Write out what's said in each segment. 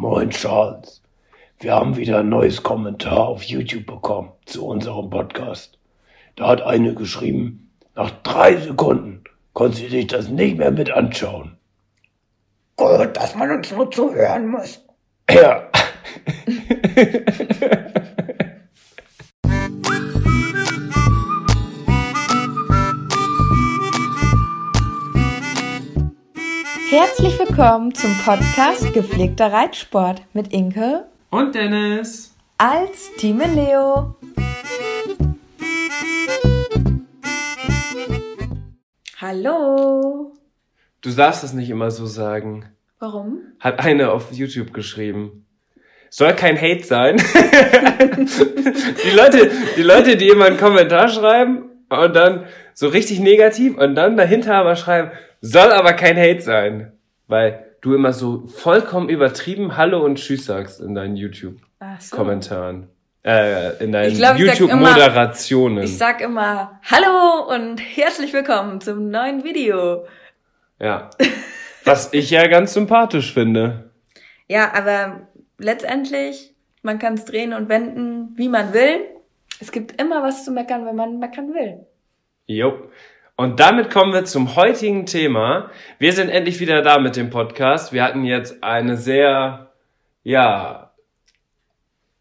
Moin Charles, wir haben wieder ein neues Kommentar auf YouTube bekommen zu unserem Podcast. Da hat eine geschrieben, nach drei Sekunden konnte sie sich das nicht mehr mit anschauen. Gut, dass man uns nur zuhören muss. Ja. Herzlich willkommen zum Podcast Gepflegter Reitsport mit Inke Und Dennis. als Team Leo. Hallo. Du darfst das nicht immer so sagen. Warum? Hat eine auf YouTube geschrieben. Soll kein Hate sein. die Leute, die Leute, die immer einen Kommentar schreiben und dann so richtig negativ und dann dahinter aber schreiben, soll aber kein Hate sein. Weil du immer so vollkommen übertrieben Hallo und Tschüss sagst in deinen Ach so. YouTube-Kommentaren. Äh, in deinen YouTube-Moderationen. Ich sag immer Hallo und herzlich willkommen zum neuen Video. Ja. Was ich ja ganz sympathisch finde. Ja, aber letztendlich, man kann es drehen und wenden, wie man will. Es gibt immer was zu meckern, wenn man meckern will. Jo. Und damit kommen wir zum heutigen Thema. Wir sind endlich wieder da mit dem Podcast. Wir hatten jetzt eine sehr, ja,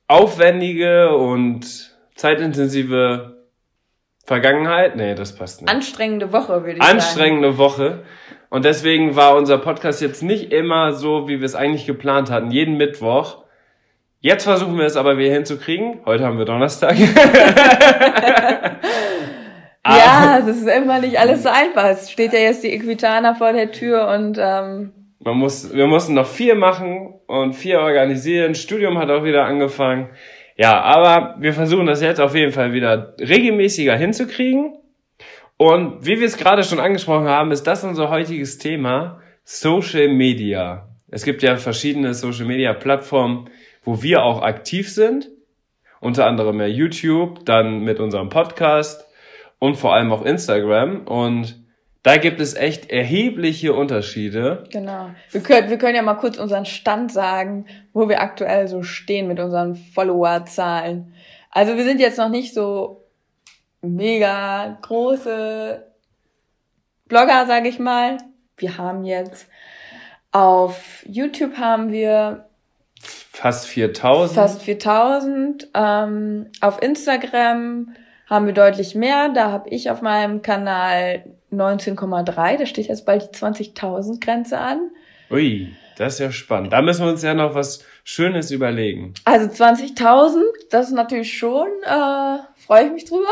aufwendige und zeitintensive Vergangenheit. Nee, das passt nicht. Anstrengende Woche, würde ich sagen. Anstrengende Woche. Und deswegen war unser Podcast jetzt nicht immer so, wie wir es eigentlich geplant hatten. Jeden Mittwoch. Jetzt versuchen wir es aber wieder hinzukriegen. Heute haben wir Donnerstag. Ah. Ja, es ist immer nicht alles so einfach. Es steht ja jetzt die Equitana vor der Tür und ähm, Man muss, wir mussten noch vier machen und vier organisieren. Studium hat auch wieder angefangen. Ja, aber wir versuchen das jetzt auf jeden Fall wieder regelmäßiger hinzukriegen. Und wie wir es gerade schon angesprochen haben, ist das unser heutiges Thema Social Media. Es gibt ja verschiedene Social Media Plattformen, wo wir auch aktiv sind. Unter anderem ja YouTube, dann mit unserem Podcast und vor allem auch Instagram. Und da gibt es echt erhebliche Unterschiede. genau. Wir können, wir können ja mal kurz unseren Stand sagen, wo wir aktuell so stehen mit unseren Followerzahlen. Also wir sind jetzt noch nicht so mega große Blogger, sage ich mal. Wir haben jetzt auf YouTube haben wir Fast 4000. fast 4000. Ähm, auf Instagram haben wir deutlich mehr. Da habe ich auf meinem Kanal 19,3. Da steht jetzt bald die 20.000 Grenze an. Ui, das ist ja spannend. Da müssen wir uns ja noch was Schönes überlegen. Also 20.000, das ist natürlich schon, äh, freue ich mich drüber.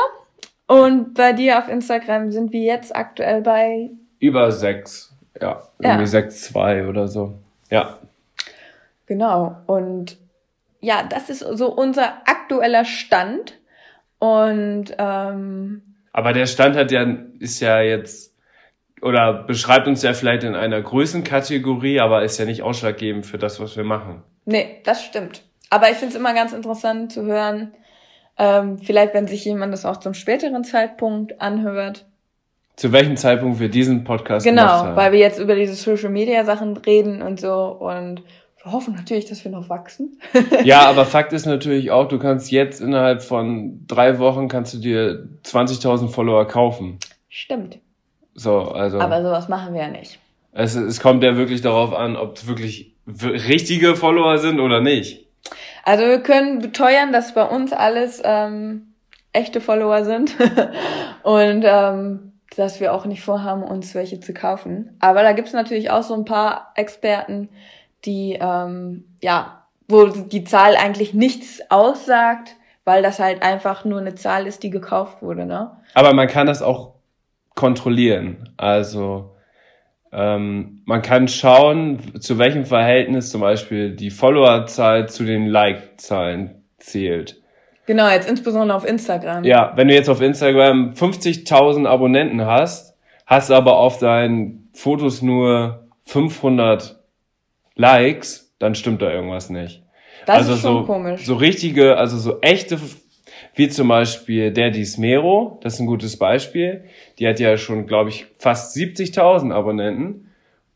Und bei dir auf Instagram sind wir jetzt aktuell bei, Über sechs. Ja, Ja. irgendwie sechs zwei oder so. Ja. genau. Und ja, das ist so unser aktueller Stand. Und ähm, Aber der Stand hat ja, ist ja jetzt, oder beschreibt uns ja vielleicht in einer Größenkategorie, aber ist ja nicht ausschlaggebend für das, was wir machen. Nee, das stimmt. Aber ich finde es immer ganz interessant zu hören, ähm, vielleicht wenn sich jemand das auch zum späteren Zeitpunkt anhört. Zu welchem Zeitpunkt wir diesen Podcast gemacht Genau, haben. weil wir jetzt über diese Social Media Sachen reden und so und hoffen natürlich, dass wir noch wachsen. Ja, aber Fakt ist natürlich auch, du kannst jetzt innerhalb von drei Wochen kannst du dir 20.000 Follower kaufen. Stimmt. So, also. Aber sowas machen wir ja nicht. Es, es kommt ja wirklich darauf an, ob es wirklich richtige Follower sind oder nicht. Also wir können beteuern, dass bei uns alles ähm, echte Follower sind und ähm, dass wir auch nicht vorhaben, uns welche zu kaufen. Aber da gibt's natürlich auch so ein paar Experten, die ähm, ja, wo die Zahl eigentlich nichts aussagt, weil das halt einfach nur eine Zahl ist, die gekauft wurde, ne? Aber man kann das auch kontrollieren. Also ähm, man kann schauen, zu welchem Verhältnis zum Beispiel die Followerzahl zu den Like-Zahlen zählt. Genau, jetzt insbesondere auf Instagram. Ja, wenn du jetzt auf Instagram 50.000 Abonnenten hast, hast aber auf deinen Fotos nur 500 Likes, dann stimmt da irgendwas nicht. Das also ist schon so, komisch. so richtige, also so echte, wie zum Beispiel der Dismero, das ist ein gutes Beispiel. Die hat ja schon, glaube ich, fast 70.000 Abonnenten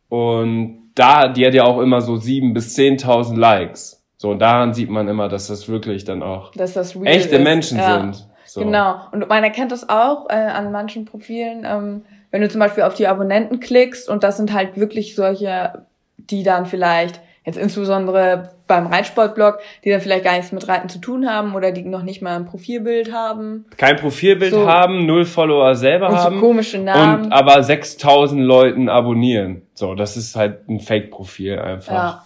und da, die hat ja auch immer so 7.000 bis 10.000 Likes. So, und daran sieht man immer, dass das wirklich dann auch dass das echte ist. Menschen ja. sind. So. Genau. Und man erkennt das auch äh, an manchen Profilen, ähm, wenn du zum Beispiel auf die Abonnenten klickst und das sind halt wirklich solche, die dann vielleicht, jetzt insbesondere beim Reitsportblog, die dann vielleicht gar nichts mit Reiten zu tun haben oder die noch nicht mal ein Profilbild haben Kein Profilbild So. haben, null Follower selber und so haben komische Namen. und aber 6000 Leuten abonnieren. So, das ist halt ein Fake-Profil einfach. Ja.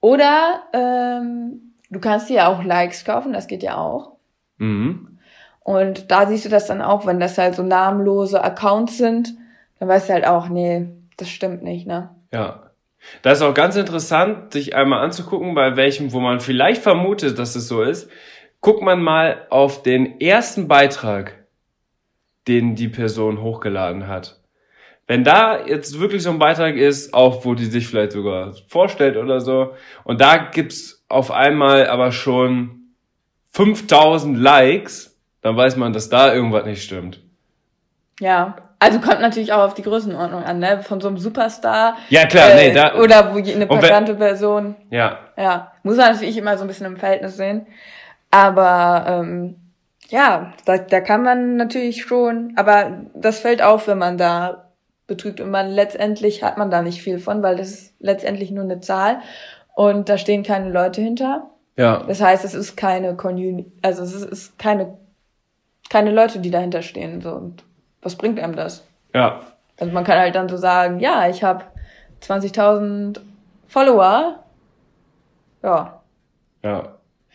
Oder ähm, du kannst dir ja auch Likes kaufen, das geht ja auch. Mhm. Und da siehst du das dann auch, wenn das halt so namenlose Accounts sind, dann weißt du halt auch, nee, das stimmt nicht, ne? Ja. Das ist auch ganz interessant, sich einmal anzugucken, bei welchem, wo man vielleicht vermutet, dass es so ist. Guckt man mal auf den ersten Beitrag, den die Person hochgeladen hat. Wenn da jetzt wirklich so ein Beitrag ist, auch wo die sich vielleicht sogar vorstellt oder so, und da gibt's auf einmal aber schon 5000 Likes, dann weiß man, dass da irgendwas nicht stimmt. Ja. Also kommt natürlich auch auf die Größenordnung an, ne? Von so einem Superstar. Ja, klar, äh, nee, da, Oder wo eine bekannte Person. ja, Ja. Muss man natürlich immer so ein bisschen im Verhältnis sehen. Aber ähm, ja, da, da kann man natürlich schon, aber das fällt auf, wenn man da betrügt und man letztendlich hat man da nicht viel von, weil das ist letztendlich nur eine Zahl und da stehen keine Leute hinter. ja, Das heißt, es ist keine Community, also es ist, ist keine keine Leute, die dahinter stehen. So und was bringt einem das? ja, Also man kann halt dann so sagen, ja, ich habe 20.000 Follower. Ja, Ja.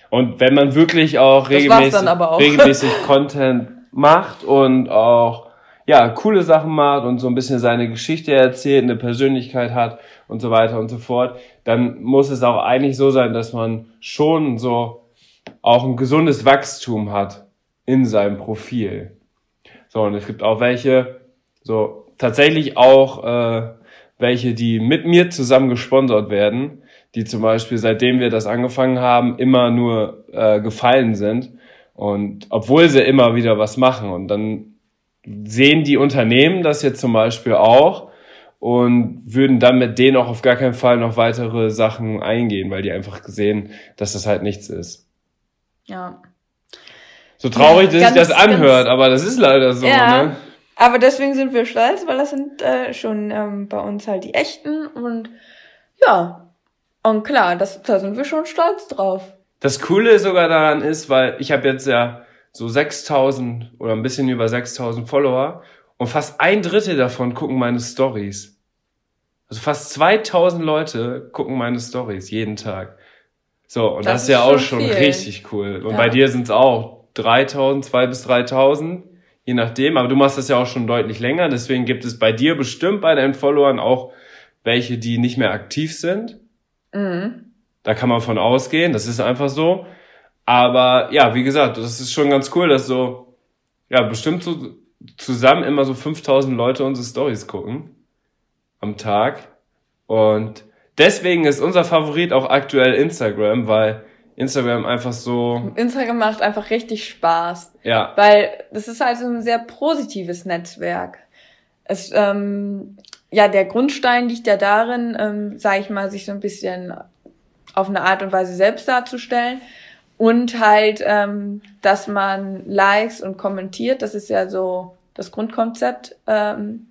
Und wenn man wirklich auch regelmäßig, auch. regelmäßig Content macht und auch ja, coole Sachen macht und so ein bisschen seine Geschichte erzählt, eine Persönlichkeit hat und so weiter und so fort, dann muss es auch eigentlich so sein, dass man schon so auch ein gesundes Wachstum hat in seinem Profil. So, und es gibt auch welche, so tatsächlich auch äh, welche, die mit mir zusammen gesponsert werden, die zum Beispiel, seitdem wir das angefangen haben, immer nur äh, gefallen sind. Und obwohl sie immer wieder was machen. Und dann sehen die Unternehmen das jetzt zum Beispiel auch und würden dann mit denen auch auf gar keinen Fall noch weitere Sachen eingehen, weil die einfach gesehen, dass das halt nichts ist. ja. So traurig, dass sich das anhört, aber das ist leider so, Ja. ne? Aber deswegen sind wir stolz, weil das sind äh, schon ähm, bei uns halt die echten und ja. Und klar, das, da sind wir schon stolz drauf. Das Coole sogar daran ist, weil ich habe jetzt ja so 6000 oder ein bisschen über 6000 Follower und fast ein Drittel davon gucken meine Stories. Also fast 2000 Leute gucken meine Stories jeden Tag. So, und das, Das ist ja auch schon schon viel. richtig cool. Und Ja. bei dir sind es auch 3000, 2 bis 3000, je nachdem. Aber du machst das ja auch schon deutlich länger. Deswegen gibt es bei dir bestimmt bei deinen Followern auch welche, die nicht mehr aktiv sind. Mhm. Da kann man von ausgehen, das ist einfach so. Aber ja, wie gesagt, das ist schon ganz cool, dass so, ja, bestimmt so zusammen immer so 5000 Leute unsere Stories gucken am Tag. Und deswegen ist unser Favorit auch aktuell Instagram, weil Instagram einfach so, Instagram macht einfach richtig Spaß. ja, Weil das ist halt so ein sehr positives Netzwerk. Es, ähm, ja, der Grundstein liegt ja darin, ähm, sage ich mal, sich so ein bisschen auf eine Art und Weise selbst darzustellen und halt, ähm, dass man Likes und kommentiert, das ist ja so das Grundkonzept. Ähm,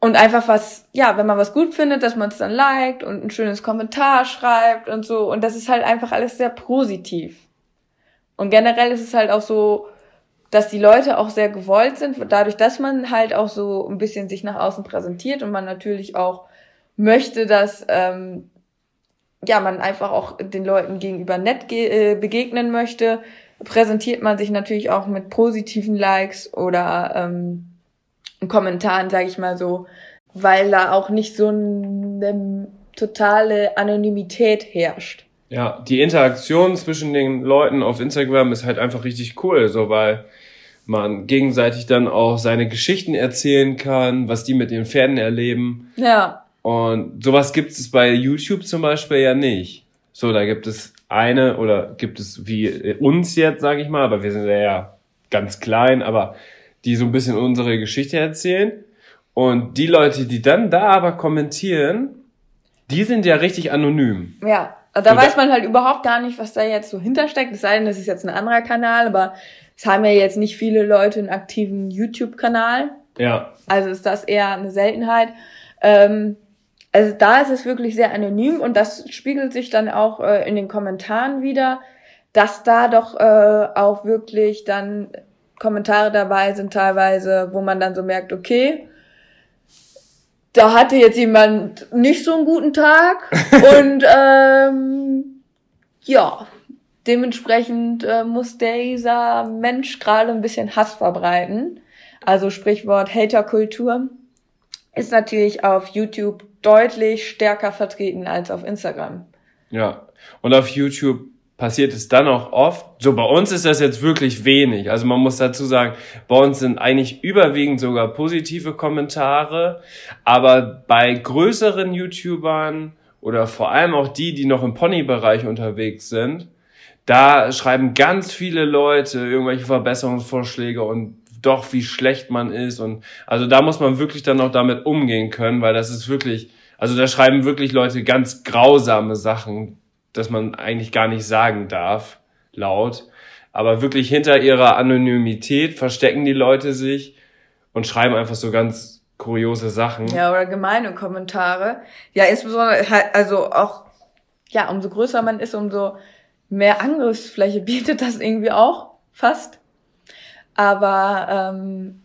und einfach was, ja, wenn man was gut findet, dass man es dann liked und ein schönes Kommentar schreibt und so. Und das ist halt einfach alles sehr positiv. Und generell ist es halt auch so, dass die Leute auch sehr gewollt sind, dadurch, dass man halt auch so ein bisschen sich nach außen präsentiert und man natürlich auch möchte, dass ähm, ja man einfach auch den Leuten gegenüber nett ge äh, begegnen möchte, präsentiert man sich natürlich auch mit positiven Likes oder ähm, Kommentaren, sage ich mal so, weil da auch nicht so eine totale Anonymität herrscht. Ja, die Interaktion zwischen den Leuten auf Instagram ist halt einfach richtig cool, so weil man gegenseitig dann auch seine Geschichten erzählen kann, was die mit den Pferden erleben. Ja. Und sowas gibt es bei YouTube zum Beispiel ja nicht. So, da gibt es eine oder gibt es wie uns jetzt, sage ich mal, aber wir sind ja ganz klein, aber die so ein bisschen unsere Geschichte erzählen. Und die Leute, die dann da aber kommentieren, die sind ja richtig anonym. Ja, da weiß man halt überhaupt gar nicht, was da jetzt so hintersteckt. Es sei denn, das ist jetzt ein anderer Kanal, aber es haben ja jetzt nicht viele Leute einen aktiven YouTube-Kanal. Ja. Also ist das eher eine Seltenheit. Ähm, also da ist es wirklich sehr anonym und das spiegelt sich dann auch äh, in den Kommentaren wieder, dass da doch äh, auch wirklich dann Kommentare dabei sind teilweise, wo man dann so merkt, okay, da hatte jetzt jemand nicht so einen guten Tag und ähm, ja, dementsprechend äh, muss dieser Mensch gerade ein bisschen Hass verbreiten. Also Sprichwort Haterkultur ist natürlich auf YouTube deutlich stärker vertreten als auf Instagram. Ja, und auf YouTube passiert es dann auch oft. So, bei uns ist das jetzt wirklich wenig. Also man muss dazu sagen, bei uns sind eigentlich überwiegend sogar positive Kommentare. Aber bei größeren YouTubern oder vor allem auch die, die noch im Pony-Bereich unterwegs sind, da schreiben ganz viele Leute irgendwelche Verbesserungsvorschläge und doch, wie schlecht man ist. Und also da muss man wirklich dann auch damit umgehen können, weil das ist wirklich, also da schreiben wirklich Leute ganz grausame Sachen, dass man eigentlich gar nicht sagen darf, laut. Aber wirklich hinter ihrer Anonymität verstecken die Leute sich und schreiben einfach so ganz kuriose Sachen. Ja, oder gemeine Kommentare. Ja, insbesondere halt, also auch, ja, umso größer man ist, umso mehr Angriffsfläche bietet das irgendwie auch fast. Aber ähm,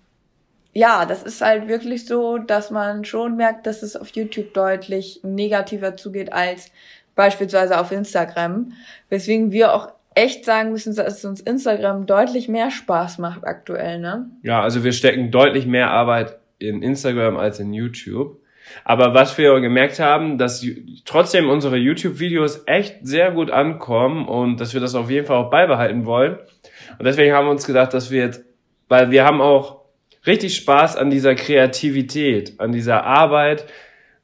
ja, das ist halt wirklich so, dass man schon merkt, dass es auf YouTube deutlich negativer zugeht als beispielsweise auf Instagram. Weswegen wir auch echt sagen müssen, dass uns Instagram deutlich mehr Spaß macht aktuell, ne? Ja, also wir stecken deutlich mehr Arbeit in Instagram als in YouTube. Aber was wir gemerkt haben, dass trotzdem unsere YouTube-Videos echt sehr gut ankommen und dass wir das auf jeden Fall auch beibehalten wollen. Und deswegen haben wir uns gedacht, dass wir jetzt, weil wir haben auch richtig Spaß an dieser Kreativität, an dieser Arbeit,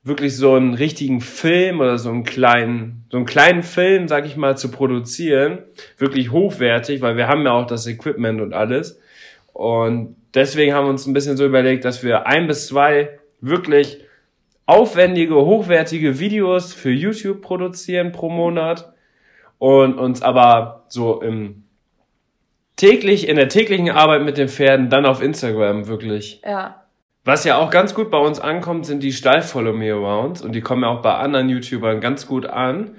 wirklich so einen richtigen Film oder so einen kleinen, so einen kleinen Film, sag ich mal, zu produzieren, wirklich hochwertig, weil wir haben ja auch das Equipment und alles. Und deswegen haben wir uns ein bisschen so überlegt, dass wir ein bis zwei wirklich aufwendige, hochwertige Videos für YouTube produzieren pro Monat und uns aber so im täglich, in der täglichen Arbeit mit den Pferden dann auf Instagram wirklich. Ja. Was ja auch ganz gut bei uns ankommt, sind die Stall-Follow-Me-Arounds und die kommen ja auch bei anderen YouTubern ganz gut an.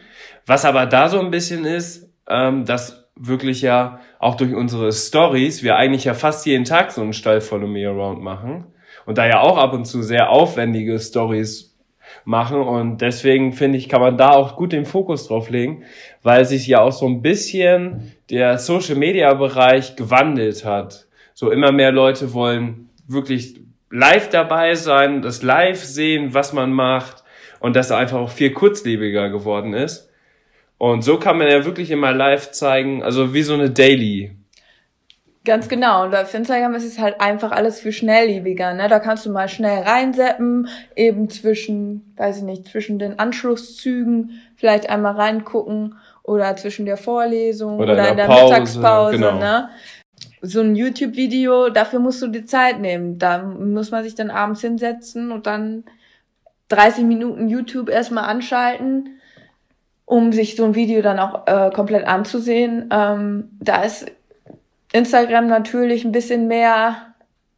Was aber da so ein bisschen ist, ähm, dass wirklich ja auch durch unsere Stories wir eigentlich ja fast jeden Tag so einen Stall-Follow-Me-Around machen und da ja auch ab und zu sehr aufwendige Stories machen und deswegen finde ich, kann man da auch gut den Fokus drauf legen, weil sich ja auch so ein bisschen der Social Media Bereich gewandelt hat. So immer mehr Leute wollen wirklich live dabei sein, das live sehen, was man macht und das einfach auch viel kurzlebiger geworden ist. Und so kann man ja wirklich immer live zeigen, also wie so eine Daily Ganz genau. Und auf Instagram ist es halt einfach alles viel schnelllebiger. Ne? Da kannst du mal schnell reinseppen, eben zwischen, weiß ich nicht, zwischen den Anschlusszügen vielleicht einmal reingucken oder zwischen der Vorlesung oder, oder in der, in der Pause, Mittagspause. Genau. Ne? So ein YouTube-Video, dafür musst du dir Zeit nehmen. Da muss man sich dann abends hinsetzen und dann 30 Minuten YouTube erstmal anschalten, um sich so ein Video dann auch äh, komplett anzusehen. Ähm, da ist Instagram natürlich ein bisschen mehr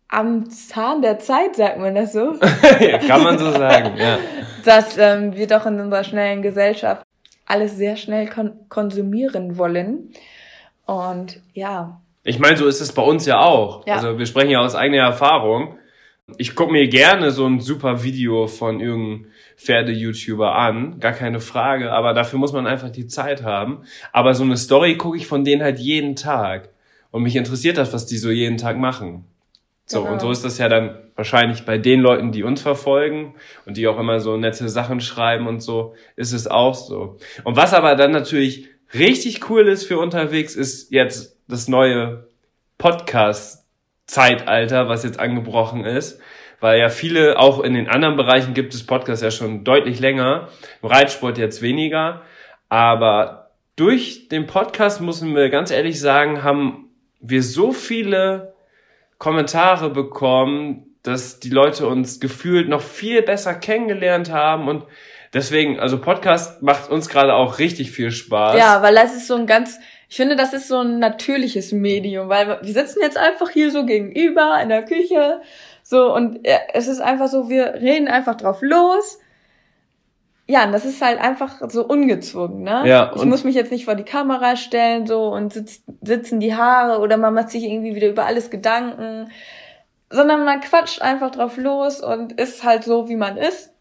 am Zahn der Zeit, sagt man das so? ja, kann man so sagen, ja. Dass ähm, wir doch in unserer schnellen Gesellschaft alles sehr schnell kon konsumieren wollen. Und ja. Ich meine, so ist es bei uns ja auch. Ja. Also wir sprechen ja aus eigener Erfahrung. Ich gucke mir gerne so ein super Video von irgendeinem Pferde-YouTuber an, gar keine Frage, aber dafür muss man einfach die Zeit haben. Aber so eine Story gucke ich von denen halt jeden Tag. Und mich interessiert das, was die so jeden Tag machen. So, Genau. und so ist das ja dann wahrscheinlich bei den Leuten, die uns verfolgen und die auch immer so nette Sachen schreiben und so, ist es auch so. Und was aber dann natürlich richtig cool ist für unterwegs, ist jetzt das neue Podcast-Zeitalter, was jetzt angebrochen ist. Weil ja viele, auch in den anderen Bereichen gibt es Podcasts ja schon deutlich länger. Im Reitsport jetzt weniger. Aber durch den Podcast, müssen wir ganz ehrlich sagen, haben wir so viele Kommentare bekommen, dass die Leute uns gefühlt noch viel besser kennengelernt haben und deswegen, also Podcast macht uns gerade auch richtig viel Spaß. Ja, weil das ist so ein ganz, ich finde, das ist so ein natürliches Medium, weil wir sitzen jetzt einfach hier so gegenüber in der Küche, so, und es ist einfach so, wir reden einfach drauf los. Ja, und das ist halt einfach so ungezwungen, ne? Ja, ich muss mich jetzt nicht vor die Kamera stellen, so, und sitz, sitzen die Haare oder man macht sich irgendwie wieder über alles Gedanken, sondern man quatscht einfach drauf los und ist halt so, wie man ist.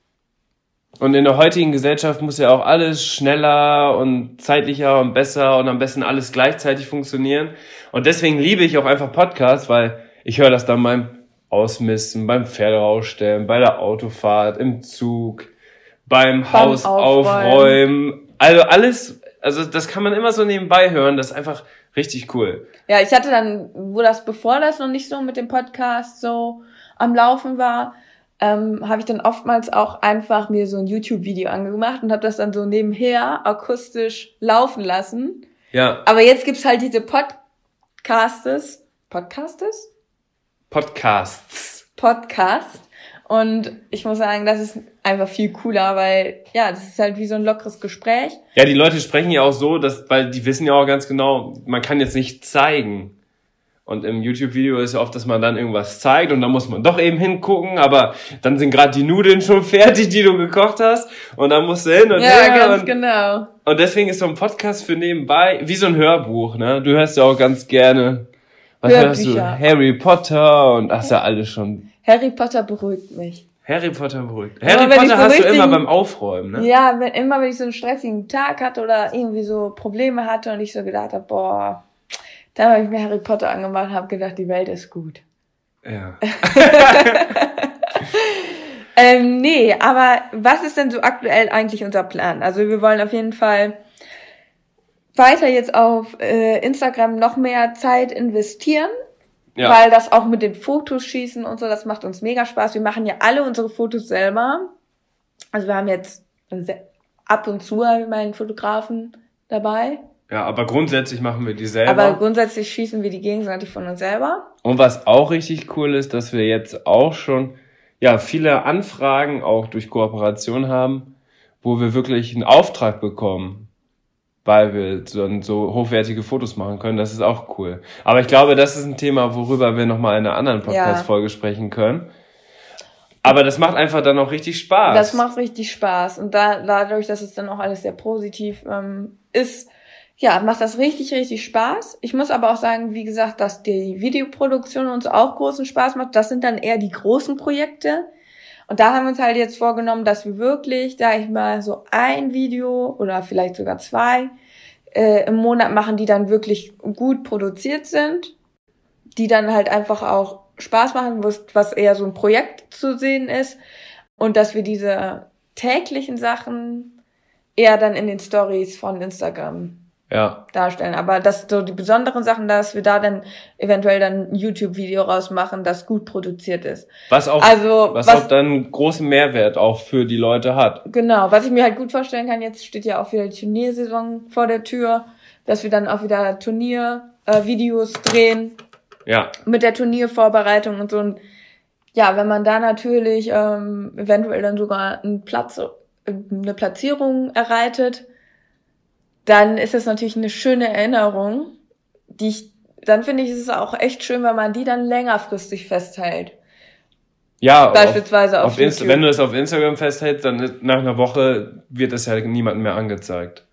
Und in der heutigen Gesellschaft muss ja auch alles schneller und zeitlicher und besser und am besten alles gleichzeitig funktionieren. Und deswegen liebe ich auch einfach Podcasts, weil ich höre das dann beim Ausmisten, beim Pferderausstellen, bei der Autofahrt, im Zug, beim, Haus Aufräumen. aufräumen. Also alles, also das kann man immer so nebenbei hören. Das ist einfach richtig cool. Ja, ich hatte dann, wo das, bevor das noch nicht so mit dem Podcast so am Laufen war, ähm, habe ich dann oftmals auch einfach mir so ein YouTube-Video angemacht und habe das dann so nebenher akustisch laufen lassen. Ja, Aber jetzt gibt's halt diese Podcastes, Podcastes? Podcasts. Podcast. Und ich muss sagen, das ist einfach viel cooler, weil, ja, das ist halt wie so ein lockeres Gespräch. Ja, die Leute sprechen ja auch so, dass, weil die wissen ja auch ganz genau, man kann jetzt nicht zeigen. Und im YouTube-Video ist ja oft, dass man dann irgendwas zeigt und dann muss man doch eben hingucken, aber dann sind gerade die Nudeln schon fertig, die du gekocht hast und dann musst du hin und Ja, her ganz und, genau. und deswegen ist so ein Podcast für nebenbei wie so ein Hörbuch, ne? Du hörst ja auch ganz gerne, was hörst du? Hörbücher. Harry Potter und hast ja alles schon. Harry Potter beruhigt mich. Harry Potter beruhigt. Harry Potter so hast du immer beim Aufräumen, ne? Ja, wenn, immer wenn ich so einen stressigen Tag hatte oder irgendwie so Probleme hatte und ich so gedacht habe, boah, dann habe ich mir Harry Potter angemacht und habe gedacht, die Welt ist gut. Ja. Ähm, nee, aber was ist denn so aktuell eigentlich unser Plan? Also wir wollen auf jeden Fall weiter jetzt auf äh, Instagram noch mehr Zeit investieren, Ja. weil das auch mit den Fotos schießen und so, das macht uns mega Spaß. Wir machen ja alle unsere Fotos selber. Also wir haben jetzt ab und zu meinen Fotografen dabei. Ja, aber grundsätzlich machen wir die selber. Aber grundsätzlich schießen wir die gegenseitig von uns selber. Und was auch richtig cool ist, dass wir jetzt auch schon ja viele Anfragen auch durch Kooperation haben, wo wir wirklich einen Auftrag bekommen, weil wir dann so hochwertige Fotos machen können. Das ist auch cool. Aber ich glaube, das ist ein Thema, worüber wir nochmal in einer anderen Podcast-Folge sprechen können. Aber das macht einfach dann auch richtig Spaß. Das macht richtig Spaß. Und da, dadurch, dass es dann auch alles sehr positiv ähm, ist, ja, macht das richtig, richtig Spaß. Ich muss aber auch sagen, wie gesagt, dass die Videoproduktion uns auch großen Spaß macht. Das sind dann eher die großen Projekte. Und da haben wir uns halt jetzt vorgenommen, dass wir wirklich, sag ich mal, so ein Video oder vielleicht sogar zwei äh, im Monat machen, die dann wirklich gut produziert sind, die dann halt einfach auch Spaß machen, was, eher so ein Projekt zu sehen ist und dass wir diese täglichen Sachen eher dann in den Stories von Instagram ja, darstellen. Aber das so die besonderen Sachen, dass wir da dann eventuell dann ein YouTube-Video rausmachen, das gut produziert ist. was auch, Also, was, was- auch dann großen Mehrwert auch für die Leute hat. Genau, was ich mir halt gut vorstellen kann, jetzt steht ja auch wieder die Turniersaison vor der Tür, dass wir dann auch wieder Turniervideos äh, drehen Ja, mit der Turniervorbereitung und so. Und ja, wenn man da natürlich ähm, eventuell dann sogar einen Platz, eine Platzierung erreitet, dann ist das natürlich eine schöne Erinnerung, die ich, dann finde ich, ist es auch echt schön, wenn man die dann längerfristig festhält. ja. auf- Beispielsweise auf, Auf Insta YouTube. wenn du es auf Instagram festhältst, dann nach einer Woche wird es ja niemandem mehr angezeigt.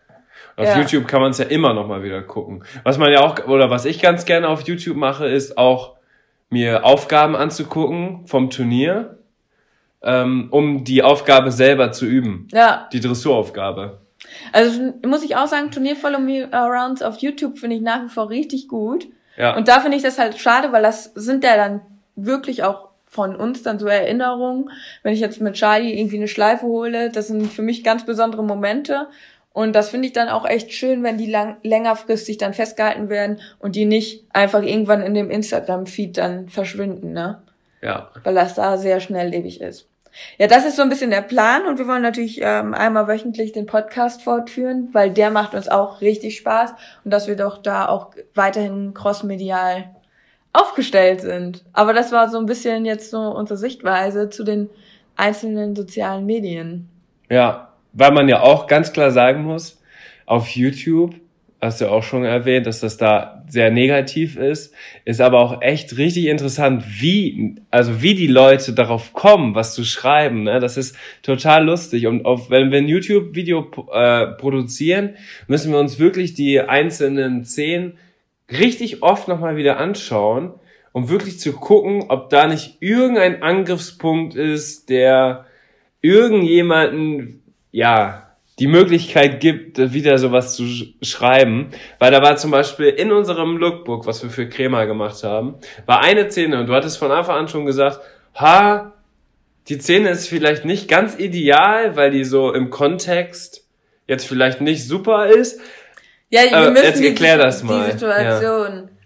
Auf Ja. YouTube kann man es ja immer noch mal wieder gucken. Was man ja auch, oder was ich ganz gerne auf YouTube mache, ist auch mir Aufgaben anzugucken vom Turnier, ähm, um die Aufgabe selber zu üben. ja, Die Dressuraufgabe. Also muss ich auch sagen, Turnier Follow Me Arounds auf YouTube finde ich nach wie vor richtig gut. Ja. Und da finde ich das halt schade, weil das sind ja dann wirklich auch von uns dann so Erinnerungen. Wenn ich jetzt mit Charlie irgendwie eine Schleife hole, das sind für mich ganz besondere Momente. Und das finde ich dann auch echt schön, wenn die lang, längerfristig dann festgehalten werden und die nicht einfach irgendwann in dem Instagram-Feed dann verschwinden, ne? Ja. Weil das da sehr schnelllebig ist. Ja, das ist so ein bisschen der Plan und wir wollen natürlich ähm, einmal wöchentlich den Podcast fortführen, weil der macht uns auch richtig Spaß und dass wir doch da auch weiterhin crossmedial aufgestellt sind. Aber das war so ein bisschen jetzt so unsere Sichtweise zu den einzelnen sozialen Medien. Ja, weil man ja auch ganz klar sagen muss, auf YouTube hast du auch schon erwähnt, dass das da sehr negativ ist, ist aber auch echt richtig interessant, wie, also wie die Leute darauf kommen, was zu schreiben, ne? das ist total lustig und auf, wenn wir ein YouTube-Video äh, produzieren, müssen wir uns wirklich die einzelnen Szenen richtig oft nochmal wieder anschauen, um wirklich zu gucken, ob da nicht irgendein Angriffspunkt ist, der irgendjemanden, ja, die Möglichkeit gibt, wieder sowas zu schreiben. Weil da war zum Beispiel in unserem Lookbook, was wir für Crema gemacht haben, war eine Szene und du hattest von Anfang an schon gesagt, ha, die Szene ist vielleicht nicht ganz ideal, weil die so im Kontext jetzt vielleicht nicht super ist. Ja, wir müssen jetzt erklär die, das mal. die Situation. Ja.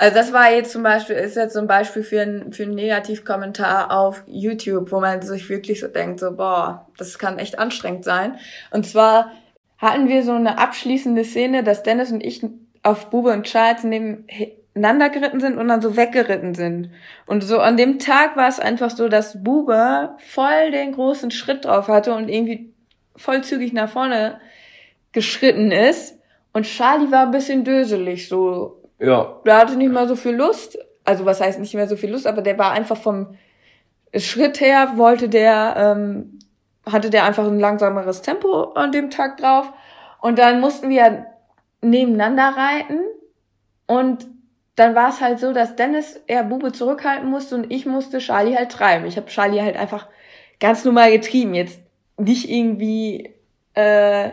Also das war jetzt zum Beispiel, ist jetzt zum Beispiel für ein, für einen Negativkommentar auf YouTube, wo man sich wirklich so denkt, so, boah, das kann echt anstrengend sein. Und zwar hatten wir so eine abschließende Szene, dass Dennis und ich auf Bube und Charles nebeneinander geritten sind und dann so weggeritten sind. Und so an dem Tag war es einfach so, dass Bube voll den großen Schritt drauf hatte und irgendwie voll zügig nach vorne geschritten ist. Und Charlie war ein bisschen döselig, so ja. Der hatte nicht mal so viel Lust. Also was heißt nicht mehr so viel Lust, aber der war einfach vom Schritt her, wollte der, ähm, hatte der einfach ein langsameres Tempo an dem Tag drauf. Und dann mussten wir nebeneinander reiten. Und dann war es halt so, dass Dennis eher Bube zurückhalten musste und ich musste Charlie halt treiben. Ich habe Charlie halt einfach ganz normal getrieben. Jetzt nicht irgendwie äh,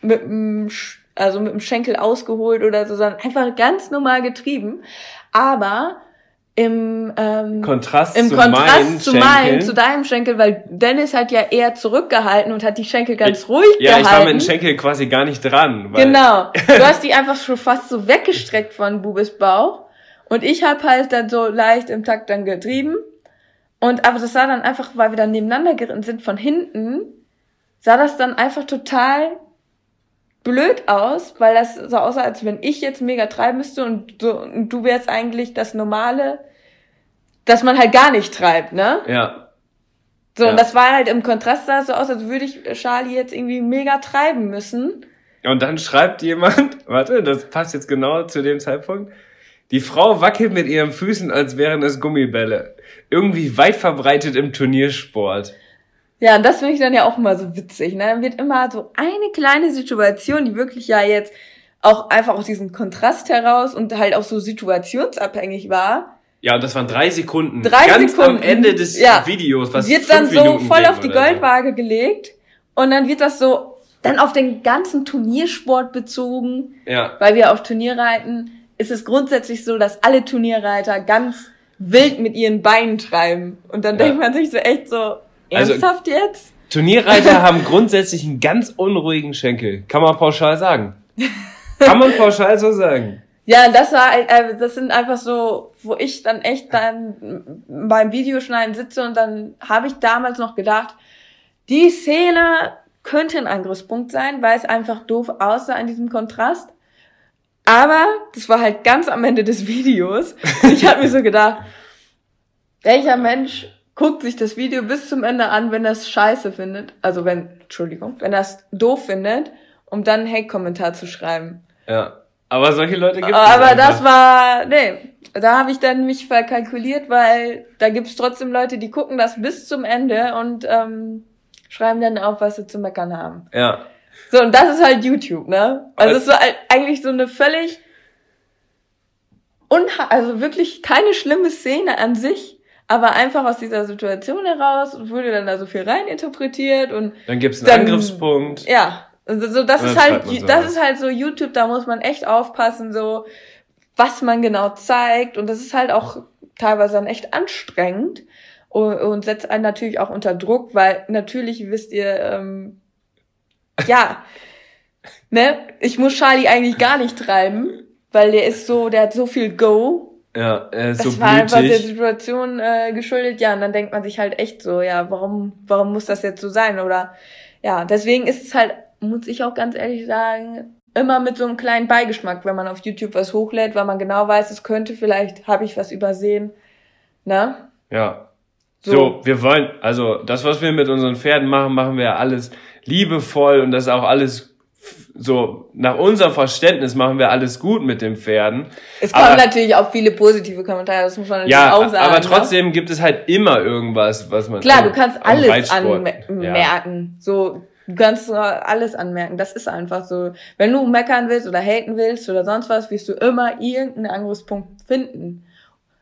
mit einem also mit dem Schenkel ausgeholt oder so, sondern einfach ganz normal getrieben. Aber im, ähm, Kontrast, im zu, Kontrast meinen zu meinem, zu deinem Schenkel, weil Dennis hat ja eher zurückgehalten und hat die Schenkel ganz ich, ruhig ja, gehalten. Ja, ich war mit dem Schenkel quasi gar nicht dran. Genau. Du hast die einfach schon fast so weggestreckt von Bubes Bauch. Und ich hab halt dann so leicht im Takt dann getrieben. Und aber das sah dann einfach, weil wir dann nebeneinander geritten sind von hinten, sah das dann einfach total blöd aus, weil das so aussah, als wenn ich jetzt mega treiben müsste und, so, und du wärst eigentlich das Normale, dass man halt gar nicht treibt, ne? Ja. So, ja. und das war halt im Kontrast sah es so aus, als würde ich Charlie jetzt irgendwie mega treiben müssen. Und dann schreibt jemand, warte, das passt jetzt genau zu dem Zeitpunkt, die Frau wackelt mit ihren Füßen, als wären es Gummibälle. Irgendwie weit verbreitet im Turniersport. Ja, und das finde ich dann ja auch immer so witzig. Ne? Dann wird immer so eine kleine Situation, die wirklich ja jetzt auch einfach aus diesem Kontrast heraus und halt auch so situationsabhängig war. Ja, und das waren drei Sekunden. Drei Ganz Sekunden. am Ende des ja. Videos, was wird dann so Minuten voll auf die oder Goldwaage so. gelegt und dann wird das so dann auf den ganzen Turniersport bezogen. Ja. Weil wir auf Turnier reiten, ist es grundsätzlich so, dass alle Turnierreiter ganz wild mit ihren Beinen treiben. Und dann ja. denkt man sich so echt so, Also, Ernsthaft jetzt? Turnierreiter haben grundsätzlich einen ganz unruhigen Schenkel. Kann man pauschal sagen. Kann man pauschal so sagen. Ja, das war, äh, das sind einfach so, wo ich dann echt dann beim Videoschneiden sitze und dann habe ich damals noch gedacht, die Szene könnte ein Angriffspunkt sein, weil es einfach doof aussah in diesem Kontrast. Aber das war halt ganz am Ende des Videos. Und ich habe mir so gedacht, welcher Mensch guckt sich das Video bis zum Ende an, wenn es scheiße findet. Also wenn, Entschuldigung, wenn es doof findet, um dann einen Hate-Kommentar zu schreiben. Ja. Aber solche Leute gibt es. Aber das war, nee, da habe ich dann mich verkalkuliert, weil da gibt's trotzdem Leute, die gucken das bis zum Ende und ähm, schreiben dann auf, was sie zu meckern haben. Ja. So, und das ist halt YouTube, ne? Also es ist so eigentlich so eine völlig unha also wirklich keine schlimme Szene an sich, aber einfach aus dieser Situation heraus wurde dann da so viel reininterpretiert und dann gibt's einen dann, Angriffspunkt. Ja, also so das ist halt so das ist halt so YouTube, da muss man echt aufpassen so was man genau zeigt und das ist halt auch teilweise dann echt anstrengend und, und setzt einen natürlich auch unter Druck, weil natürlich wisst ihr, ähm, ja, ne, ich muss Charlie eigentlich gar nicht treiben, weil der ist so, der hat so viel Go. Ja, er ist Das so war einfach der. Situation äh, geschuldet, ja, und dann denkt man sich halt echt so, ja, warum, warum muss das jetzt so sein? Oder ja, deswegen ist es halt, muss ich auch ganz ehrlich sagen, immer mit so einem kleinen Beigeschmack, wenn man auf YouTube was hochlädt, weil man genau weiß, es könnte vielleicht, habe ich was übersehen. Ne? Ja. So. So. wir wollen, also das, was wir mit unseren Pferden machen, machen wir ja alles liebevoll und das ist auch alles so, nach unserem Verständnis machen wir alles gut mit den Pferden. Es kommen Aber- natürlich auch viele positive Kommentare, das muss man natürlich Ja, auch sagen. aber ne? trotzdem gibt es halt immer irgendwas, was man. Klar, du kannst alles anmerken. So, du kannst alles anmerken. Das ist einfach so. Wenn du meckern willst oder haten willst oder sonst was, wirst du immer irgendeinen Angriffspunkt finden.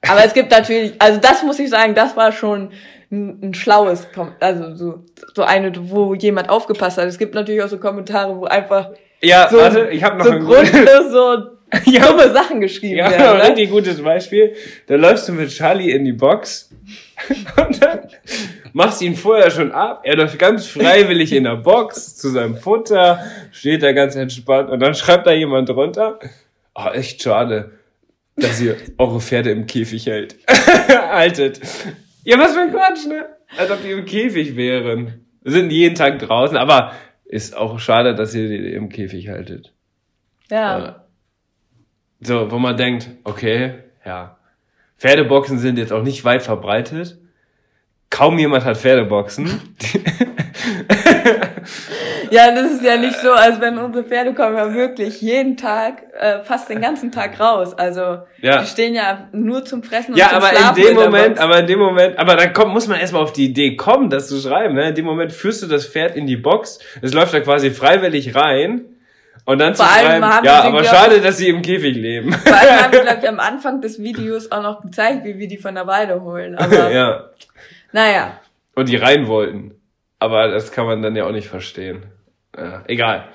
Aber es gibt natürlich, also das muss ich sagen, das war schon ein, ein schlaues, also so, so eine, wo jemand aufgepasst hat. Es gibt natürlich auch so Kommentare, wo einfach Ja, so, warte, ich habe noch so ein grundlos so Ja. dumme Sachen geschrieben Ja, werden. ein Ne? richtig gutes Beispiel. Da läufst du mit Charlie in die Box und dann machst ihn vorher schon ab. Er läuft ganz freiwillig in der Box zu seinem Futter, steht da ganz entspannt und dann schreibt da jemand drunter. Oh, echt schade, dass ihr eure Pferde im Käfig hält. haltet. Ja, was für ein Quatsch, ne? Als ob die im Käfig wären. Wir sind jeden Tag draußen, aber ist auch schade, dass ihr die im Käfig haltet. Ja. Ja. So, wo man denkt, okay, ja. Pferdeboxen sind jetzt auch nicht weit verbreitet. Kaum jemand hat Pferdeboxen. Ja, das ist ja nicht so, als wenn unsere Pferde kommen ja wirklich jeden Tag, äh, fast den ganzen Tag raus. Also Ja. die stehen ja nur zum Fressen und ja, zum aber Schlafen in dem Moment, aber in dem Moment, aber dann kommt, muss man erstmal auf die Idee kommen, das zu schreiben. Ne? In dem Moment führst du das Pferd in die Box, es läuft da quasi freiwillig rein und dann Vor zu allem schreiben, haben ja, aber schade, dass sie im Käfig leben. Vor allem haben wir, glaube ich, am Anfang des Videos auch noch gezeigt, wie wir die von der Weide holen. Aber ja. naja. Und die rein wollten. Aber das kann man dann ja auch nicht verstehen. Ja, egal.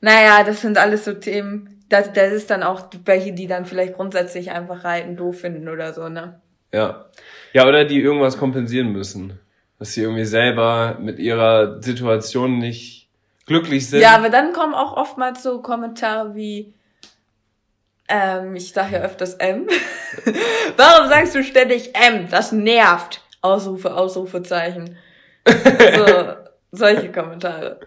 Naja, das sind alles so Themen. Das, das ist dann auch welche, die dann vielleicht grundsätzlich einfach Reiten doof finden oder so, ne? Ja. Ja, oder die irgendwas kompensieren müssen. Dass sie irgendwie selber mit ihrer Situation nicht glücklich sind. Ja, aber dann kommen auch oftmals so Kommentare wie, ähm, ich sage ja öfters M. Warum sagst du ständig M? Das nervt. Ausrufe, Ausrufezeichen. So, solche Kommentare.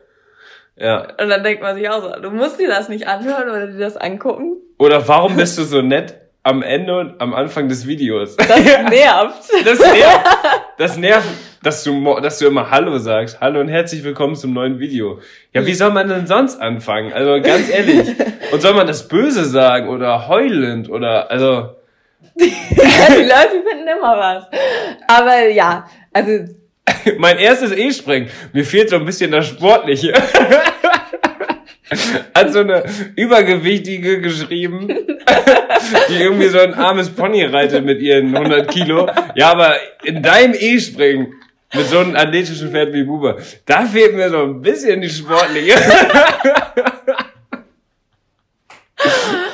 ja. Und dann denkt man sich auch so, du musst dir das nicht anhören oder dir das angucken. Oder warum bist du so nett am Ende und am Anfang des Videos? Das nervt. Das nervt. Das nervt, dass du, dass du immer Hallo sagst. Hallo und herzlich willkommen zum neuen Video. Ja, wie soll man denn sonst anfangen? Also ganz ehrlich. Und soll man das Böse sagen oder heulend oder, also, Ja, die Leute finden immer was. Aber ja, also mein erstes E-Springen. Mir fehlt so ein bisschen das Sportliche. Hat so eine Übergewichtige geschrieben, die irgendwie so ein armes Pony reitet mit ihren 100 Kilo. Ja, aber in deinem E-Springen mit so einem athletischen Pferd wie Buber, da fehlt mir so ein bisschen die Sportliche.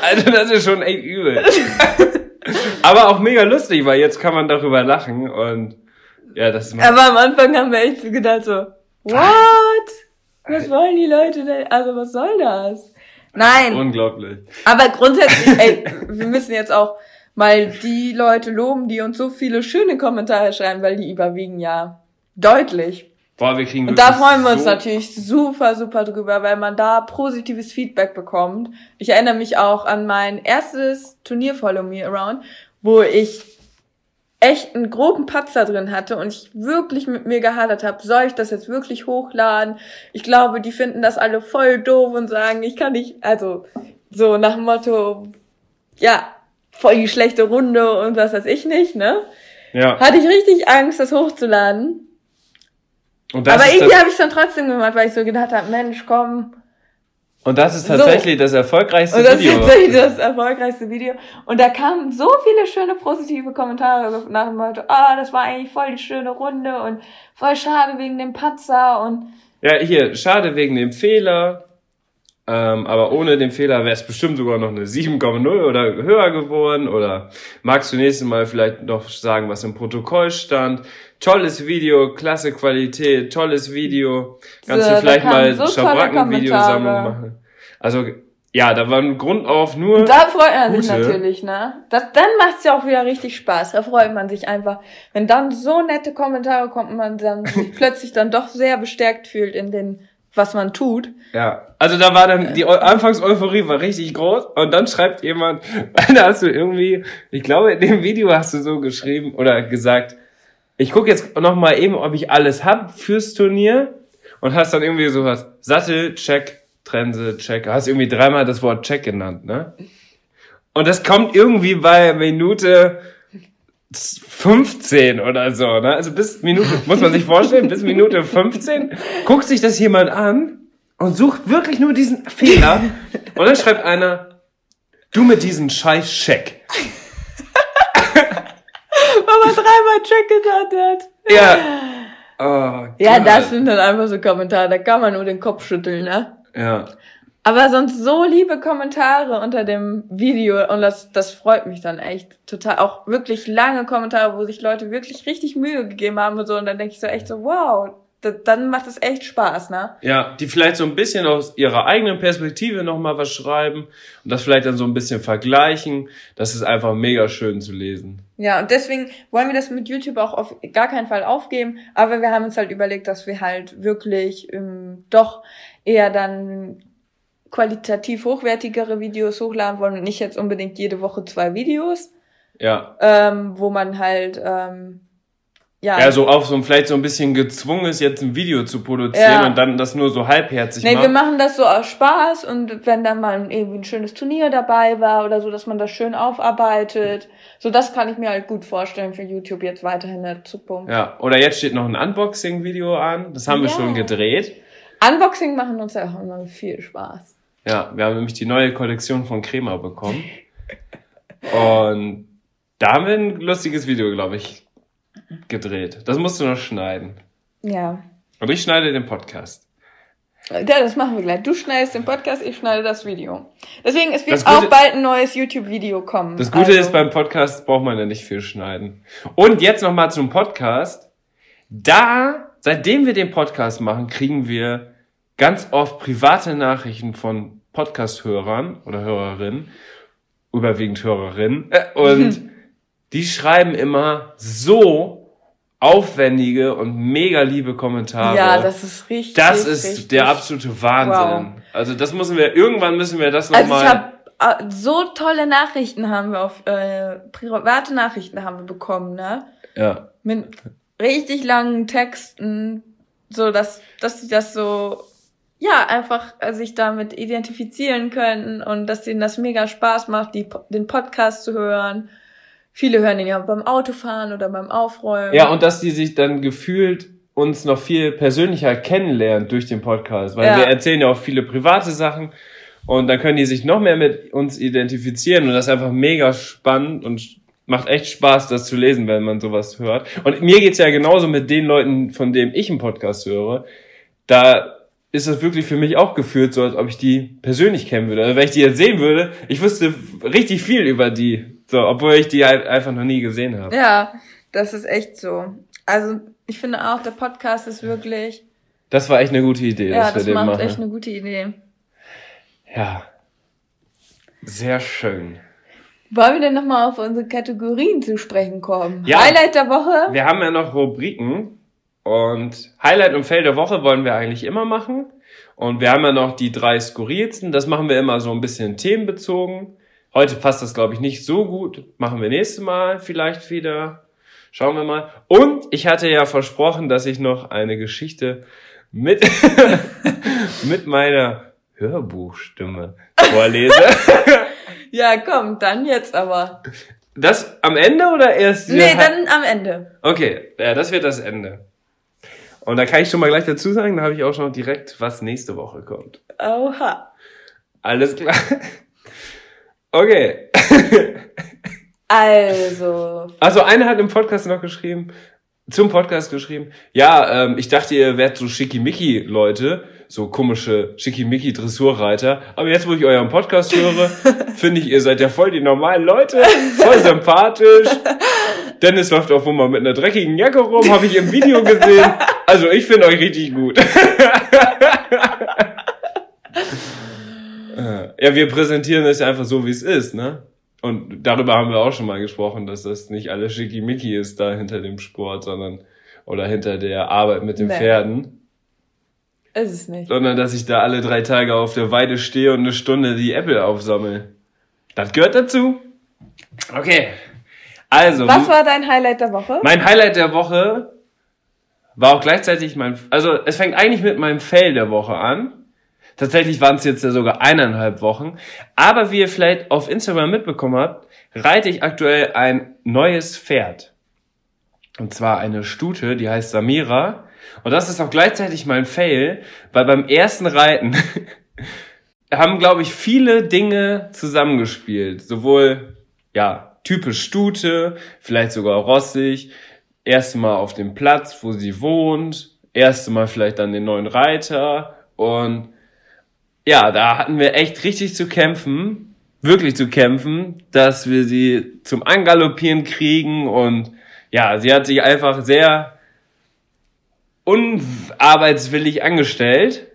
Also das ist schon echt übel. Aber auch mega lustig, weil jetzt kann man darüber lachen und ja, das macht Aber am Anfang haben wir echt gedacht so, what? Was wollen die Leute denn? Also was soll das? Nein, unglaublich. aber grundsätzlich, ey, wir müssen jetzt auch mal die Leute loben, die uns so viele schöne Kommentare schreiben, weil die überwiegen ja deutlich. Boah, wir kriegen Und da freuen wir uns so natürlich super, super drüber, weil man da positives Feedback bekommt. Ich erinnere mich auch an mein erstes Turnier Follow Me Around, wo ich echt einen groben Patzer drin hatte und ich wirklich mit mir gehadert habe, soll ich das jetzt wirklich hochladen? Ich glaube, die finden das alle voll doof und sagen, ich kann nicht, also so nach dem Motto, ja, voll die schlechte Runde und was weiß ich nicht, ne? Ja. Hatte ich richtig Angst, das hochzuladen. Und das, Aber irgendwie habe ich es dann trotzdem gemacht, weil ich so gedacht habe, Mensch, komm. Und das ist So. tatsächlich das erfolgreichste Und das Video. ist tatsächlich das erfolgreichste Video. Und da kamen so viele schöne positive Kommentare nach dem Motto, ah, das war eigentlich voll die schöne Runde und voll schade wegen dem Patzer und Ja, hier, schade wegen dem Fehler. Ähm, aber ohne den Fehler wäre es bestimmt sogar noch eine 7,0 oder höher geworden. Oder magst du nächstes Mal vielleicht noch sagen, was im Protokoll stand? Tolles Video, klasse Qualität, tolles Video. Kannst So, du vielleicht mal so Schabracken-Videosammlung machen? Also, ja, da war ein Grund auf nur. Da freut man sich natürlich, ne? Das, dann macht's ja auch wieder richtig Spaß. Da freut man sich einfach. Wenn dann so nette Kommentare kommen, und man dann sich plötzlich dann doch sehr bestärkt fühlt in den, was man tut. Ja, also da war dann, die Eu- Anfangs-Euphorie war richtig groß und dann schreibt jemand, da hast du irgendwie, ich glaube in dem Video hast du so geschrieben oder gesagt, ich gucke jetzt noch mal eben, ob ich alles hab fürs Turnier und hast dann irgendwie so was, Sattel, check, Trense, check, hast irgendwie dreimal das Wort check genannt, ne? Und das kommt irgendwie bei Minute 15 oder so, ne? Also bis Minute, muss man sich vorstellen, bis Minute 15 guckt sich das jemand an und sucht wirklich nur diesen Fehler und dann schreibt einer, du mit diesem scheiß Scheck. Weil man dreimal Check gesagt hat. Ja. Oh, Ja, das sind dann einfach so Kommentare, da kann man nur den Kopf schütteln, ne? Ja. Aber sonst so liebe Kommentare unter dem Video und das, das freut mich dann echt total. Auch wirklich lange Kommentare, wo sich Leute wirklich richtig Mühe gegeben haben und so. Und dann denke ich so echt so, wow, da, dann macht es echt Spaß, ne? Ja, die vielleicht so ein bisschen aus ihrer eigenen Perspektive nochmal was schreiben und das vielleicht dann so ein bisschen vergleichen. Das ist einfach mega schön zu lesen. Ja, und deswegen wollen wir das mit YouTube auch auf gar keinen Fall aufgeben. Aber wir haben uns halt überlegt, dass wir halt wirklich ähm, doch eher dann qualitativ hochwertigere Videos hochladen wollen und nicht jetzt unbedingt jede Woche zwei Videos, Ja. ähm, wo man halt ähm, ja, Ja, so auf so vielleicht so ein bisschen gezwungen ist, jetzt ein Video zu produzieren Ja. und dann das nur so halbherzig Nee, macht. wir machen das so aus Spaß und wenn dann mal irgendwie ein schönes Turnier dabei war oder so, dass man das schön aufarbeitet. So, das kann ich mir halt gut vorstellen für YouTube jetzt weiterhin in der Zukunft. Ja, oder jetzt steht noch ein Unboxing-Video an. Das haben wir Ja. schon gedreht. Unboxing machen uns ja auch immer viel Spaß. Ja, wir haben nämlich die neue Kollektion von Crema bekommen. Und da haben wir ein lustiges Video, glaube ich, gedreht. Das musst du noch schneiden. Ja. Und ich schneide den Podcast. Ja, das machen wir gleich. Du schneidest den Podcast, ich schneide das Video. Deswegen, es wird Gute- auch bald ein neues YouTube-Video kommen. Das Gute Also, ist, beim Podcast braucht man ja nicht viel schneiden. Und jetzt nochmal zum Podcast. Da, seitdem wir den Podcast machen, kriegen wir ganz oft private Nachrichten von Podcast-Hörern oder Hörerinnen, überwiegend Hörerinnen, äh, und die schreiben immer so aufwendige und mega liebe Kommentare. Ja, das ist richtig. Das ist richtig. der absolute Wahnsinn. Also das müssen wir, irgendwann müssen wir das Also nochmal. ich habe so tolle Nachrichten haben wir auf äh, private Nachrichten haben wir bekommen, ne? ja. Mit richtig langen Texten, so dass dass sie das so ja einfach äh, sich damit identifizieren können und dass denen das mega Spaß macht, die, den Podcast zu hören. Viele hören ihn ja beim Autofahren oder beim Aufräumen. Ja, und dass die sich dann gefühlt uns noch viel persönlicher kennenlernen durch den Podcast, weil Ja. wir erzählen ja auch viele private Sachen und dann können die sich noch mehr mit uns identifizieren und das ist einfach mega spannend und macht echt Spaß, das zu lesen, wenn man sowas hört. Und mir geht's ja genauso mit den Leuten, von denen ich einen Podcast höre. Da ist es wirklich für mich auch gefühlt, so als ob ich die persönlich kennen würde. Also wenn ich die jetzt sehen würde, ich wüsste richtig viel über die, so, obwohl ich die halt einfach noch nie gesehen habe. Ja, das ist echt so. Also ich finde auch, der Podcast ist wirklich, Das war echt eine gute Idee, ja, das macht machen. echt eine gute Idee. Ja. Sehr schön. Wollen wir denn nochmal auf unsere Kategorien zu sprechen kommen? Ja. Highlight der Woche? Wir haben ja noch Rubriken und Highlight und Fail der Woche wollen wir eigentlich immer machen. Und wir haben ja noch die drei skurrilsten. Das machen wir immer so ein bisschen themenbezogen. Heute passt das, glaube ich, nicht so gut. Machen wir nächstes Mal vielleicht wieder. Schauen wir mal. Und ich hatte ja versprochen, dass ich noch eine Geschichte mit, mit meiner Hörbuchstimme vorlese. Ja, komm, dann jetzt aber. Das am Ende oder erst? Nee, dann am Ende. Okay, ja, das wird das Ende. Und da kann ich schon mal gleich dazu sagen, da habe ich auch schon direkt, was nächste Woche kommt. Oha. Alles klar. Okay. Also, Also einer hat im Podcast noch geschrieben, zum Podcast geschrieben, ja, ähm, ich dachte, ihr wärt so schickimicki Leute, so komische Schickimicki-Dressurreiter. Aber jetzt, wo ich euren Podcast höre, finde ich, ihr seid ja voll die normalen Leute, voll sympathisch. Dennis läuft auch wohl mal mit einer dreckigen Jacke rum, habe ich im Video gesehen. Also ich finde euch richtig gut. ja, wir präsentieren es einfach so, wie es ist, ne? Und darüber haben wir auch schon mal gesprochen, dass das nicht alles schickimicki ist da hinter dem Sport, sondern oder hinter der Arbeit mit den Nee. Pferden, Ist es nicht. sondern dass ich da alle drei Tage auf der Weide stehe und eine Stunde die Äpfel aufsammel. Das gehört dazu. Okay. Also, Was war dein Highlight der Woche? mein Highlight der Woche war auch gleichzeitig mein, also es fängt eigentlich mit meinem Fail der Woche an. Tatsächlich waren es jetzt ja sogar eineinhalb Wochen. Aber wie ihr vielleicht auf Instagram mitbekommen habt, reite ich aktuell ein neues Pferd. Und zwar eine Stute, die heißt Samira. Und das ist auch gleichzeitig mein Fail, weil beim ersten Reiten haben, glaube ich, viele Dinge zusammengespielt. Sowohl, ja, typisch Stute, vielleicht sogar rossig, erste Mal auf dem Platz, wo sie wohnt, erste Mal vielleicht dann den neuen Reiter. Und ja, da hatten wir echt richtig zu kämpfen, wirklich zu kämpfen, dass wir sie zum Angaloppieren kriegen. Und ja, sie hat sich einfach sehr unarbeitswillig angestellt.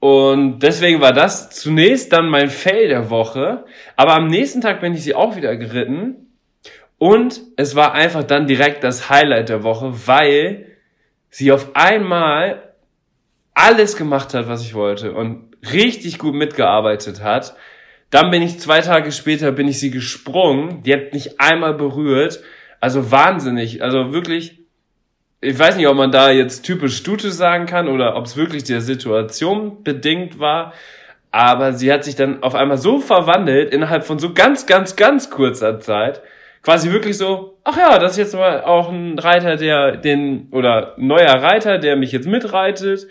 Und deswegen war das zunächst dann mein Fail der Woche. Aber am nächsten Tag bin ich sie auch wieder geritten. Und es war einfach dann direkt das Highlight der Woche, weil sie auf einmal alles gemacht hat, was ich wollte und richtig gut mitgearbeitet hat. Dann bin ich zwei Tage später bin ich sie gesprungen. Die hat nicht einmal berührt. Also wahnsinnig. Also wirklich. Ich weiß nicht, ob man da jetzt typisch Stute sagen kann oder ob es wirklich der Situation bedingt war. Aber sie hat sich dann auf einmal so verwandelt innerhalb von so ganz, ganz, ganz kurzer Zeit. Quasi wirklich so, ach ja, das ist jetzt mal auch ein Reiter, der den, oder neuer Reiter, der mich jetzt mitreitet.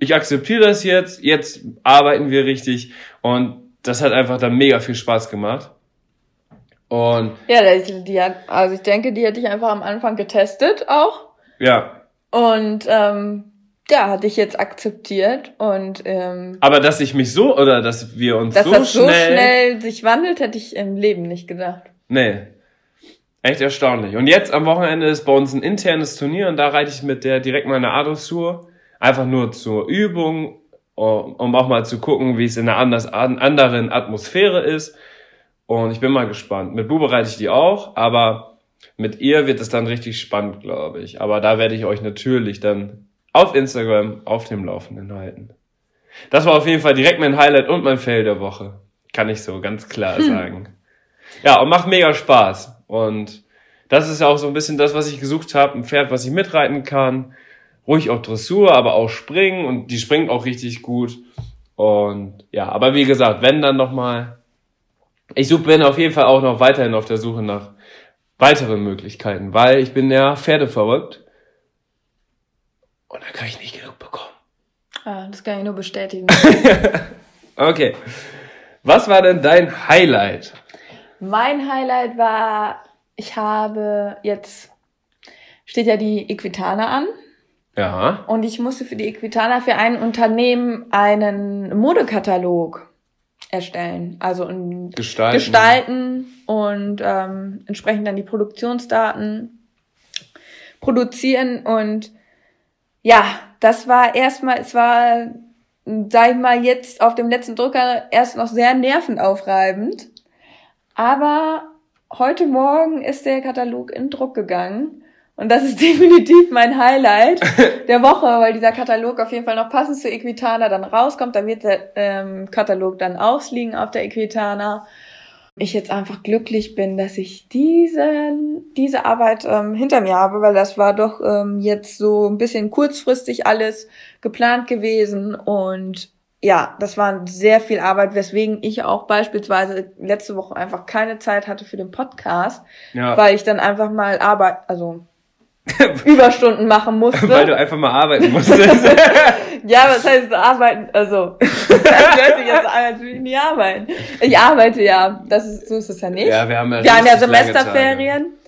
Ich akzeptiere das jetzt, jetzt arbeiten wir richtig. Und das hat einfach dann mega viel Spaß gemacht. Und Ja, die hat, also ich denke, die hätte ich einfach am Anfang getestet auch. Ja, Und ähm, ja, hatte ich jetzt akzeptiert. Und ähm, aber dass ich mich so, oder dass wir uns dass so, das so schnell, schnell sich wandelt, hätte ich im Leben nicht gedacht. Nee. Echt erstaunlich. Und jetzt am Wochenende ist bei uns ein internes Turnier und da reite ich mit der direkt mal eine A-Dressur. Einfach nur zur Übung, um auch mal zu gucken, wie es in einer anders, an- anderen Atmosphäre ist. Und ich bin mal gespannt. Mit Bube reite ich die auch, aber mit ihr wird es dann richtig spannend, glaube ich. Aber da werde ich euch natürlich dann auf Instagram auf dem Laufenden halten. Das war auf jeden Fall direkt mein Highlight und mein Fail der Woche. Kann ich so ganz klar sagen. Ja, und macht mega Spaß. Und das ist ja auch so ein bisschen das, was ich gesucht habe. Ein Pferd, was ich mitreiten kann. Ruhig auch Dressur, aber auch springen. Und die springt auch richtig gut. Und ja, aber wie gesagt, wenn dann nochmal. Ich bin auf jeden Fall auch noch weiterhin auf der Suche nach weiteren Möglichkeiten, weil ich bin ja Pferde verrückt. Und da kann ich nicht genug bekommen. Ah, das kann ich nur bestätigen. Okay. Was war denn dein Highlight? mein Highlight war, ich habe jetzt, steht ja die Equitana an. Ja. Und ich musste für die Equitana für ein Unternehmen einen Modekatalog erstellen. Also Gestalten. gestalten und ähm, entsprechend dann die Produktionsdaten produzieren. Und ja, das war erstmal, es war, sag ich mal, jetzt auf dem letzten Drucker erst noch sehr nervenaufreibend. Aber heute Morgen ist der Katalog in Druck gegangen. Und das ist definitiv mein Highlight der Woche, weil dieser Katalog auf jeden Fall noch passend zu Equitana dann rauskommt. Da wird der ähm, Katalog dann ausliegen auf der Equitana. Ich jetzt einfach glücklich bin, dass ich diese, diese Arbeit ähm, hinter mir habe, weil das war doch ähm, jetzt so ein bisschen kurzfristig alles geplant gewesen und ja, das war sehr viel Arbeit, weswegen ich auch beispielsweise letzte Woche einfach keine Zeit hatte für den Podcast, Ja. weil ich dann einfach mal Arbeit, also Überstunden machen musste. Weil du einfach mal arbeiten musstest. ja, was heißt arbeiten? Also, das hört sich jetzt an, als würde ich nie arbeiten. Ich arbeite ja, das ist, so ist es ja nicht. ja, wir haben ja Wir haben ja Semesterferien.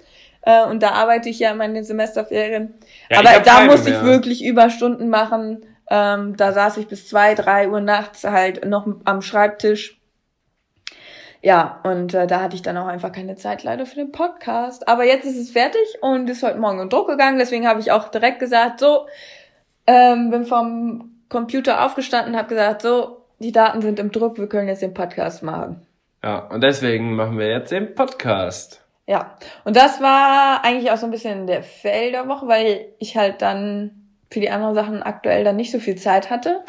Äh, und da arbeite ich ja in meinen Semesterferien. Ja, Aber da musste ich wirklich Überstunden machen. Ähm, da saß ich bis zwei, drei Uhr nachts halt noch am Schreibtisch. Ja, und äh, da hatte ich dann auch einfach keine Zeit leider für den Podcast. Aber jetzt ist es fertig und ist heute Morgen in Druck gegangen. Deswegen habe ich auch direkt gesagt, so, ähm, bin vom Computer aufgestanden, habe gesagt, so, die Daten sind im Druck, wir können jetzt den Podcast machen. Ja, und deswegen machen wir jetzt den Podcast. Ja, und das war eigentlich auch so ein bisschen der Fail der Woche, weil ich halt dann für die anderen Sachen aktuell dann nicht so viel Zeit hatte.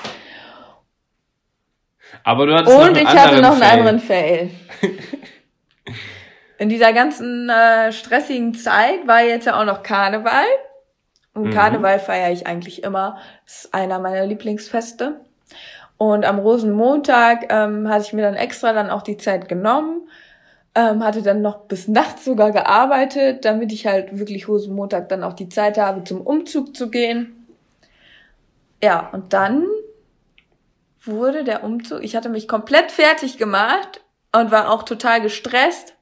Aber du hattest Und noch einen ich hatte noch einen Fail. anderen Fail. In dieser ganzen äh, stressigen Zeit war jetzt ja auch noch Karneval. Und Mhm. Karneval feiere ich eigentlich immer. Das ist einer meiner Lieblingsfeste. Und am Rosenmontag ähm, hatte ich mir dann extra dann auch die Zeit genommen. Ähm, hatte dann noch bis nachts sogar gearbeitet, damit ich halt wirklich Rosenmontag dann auch die Zeit habe, zum Umzug zu gehen. Ja, und dann wurde der Umzug, ich hatte mich komplett fertig gemacht und war auch total gestresst.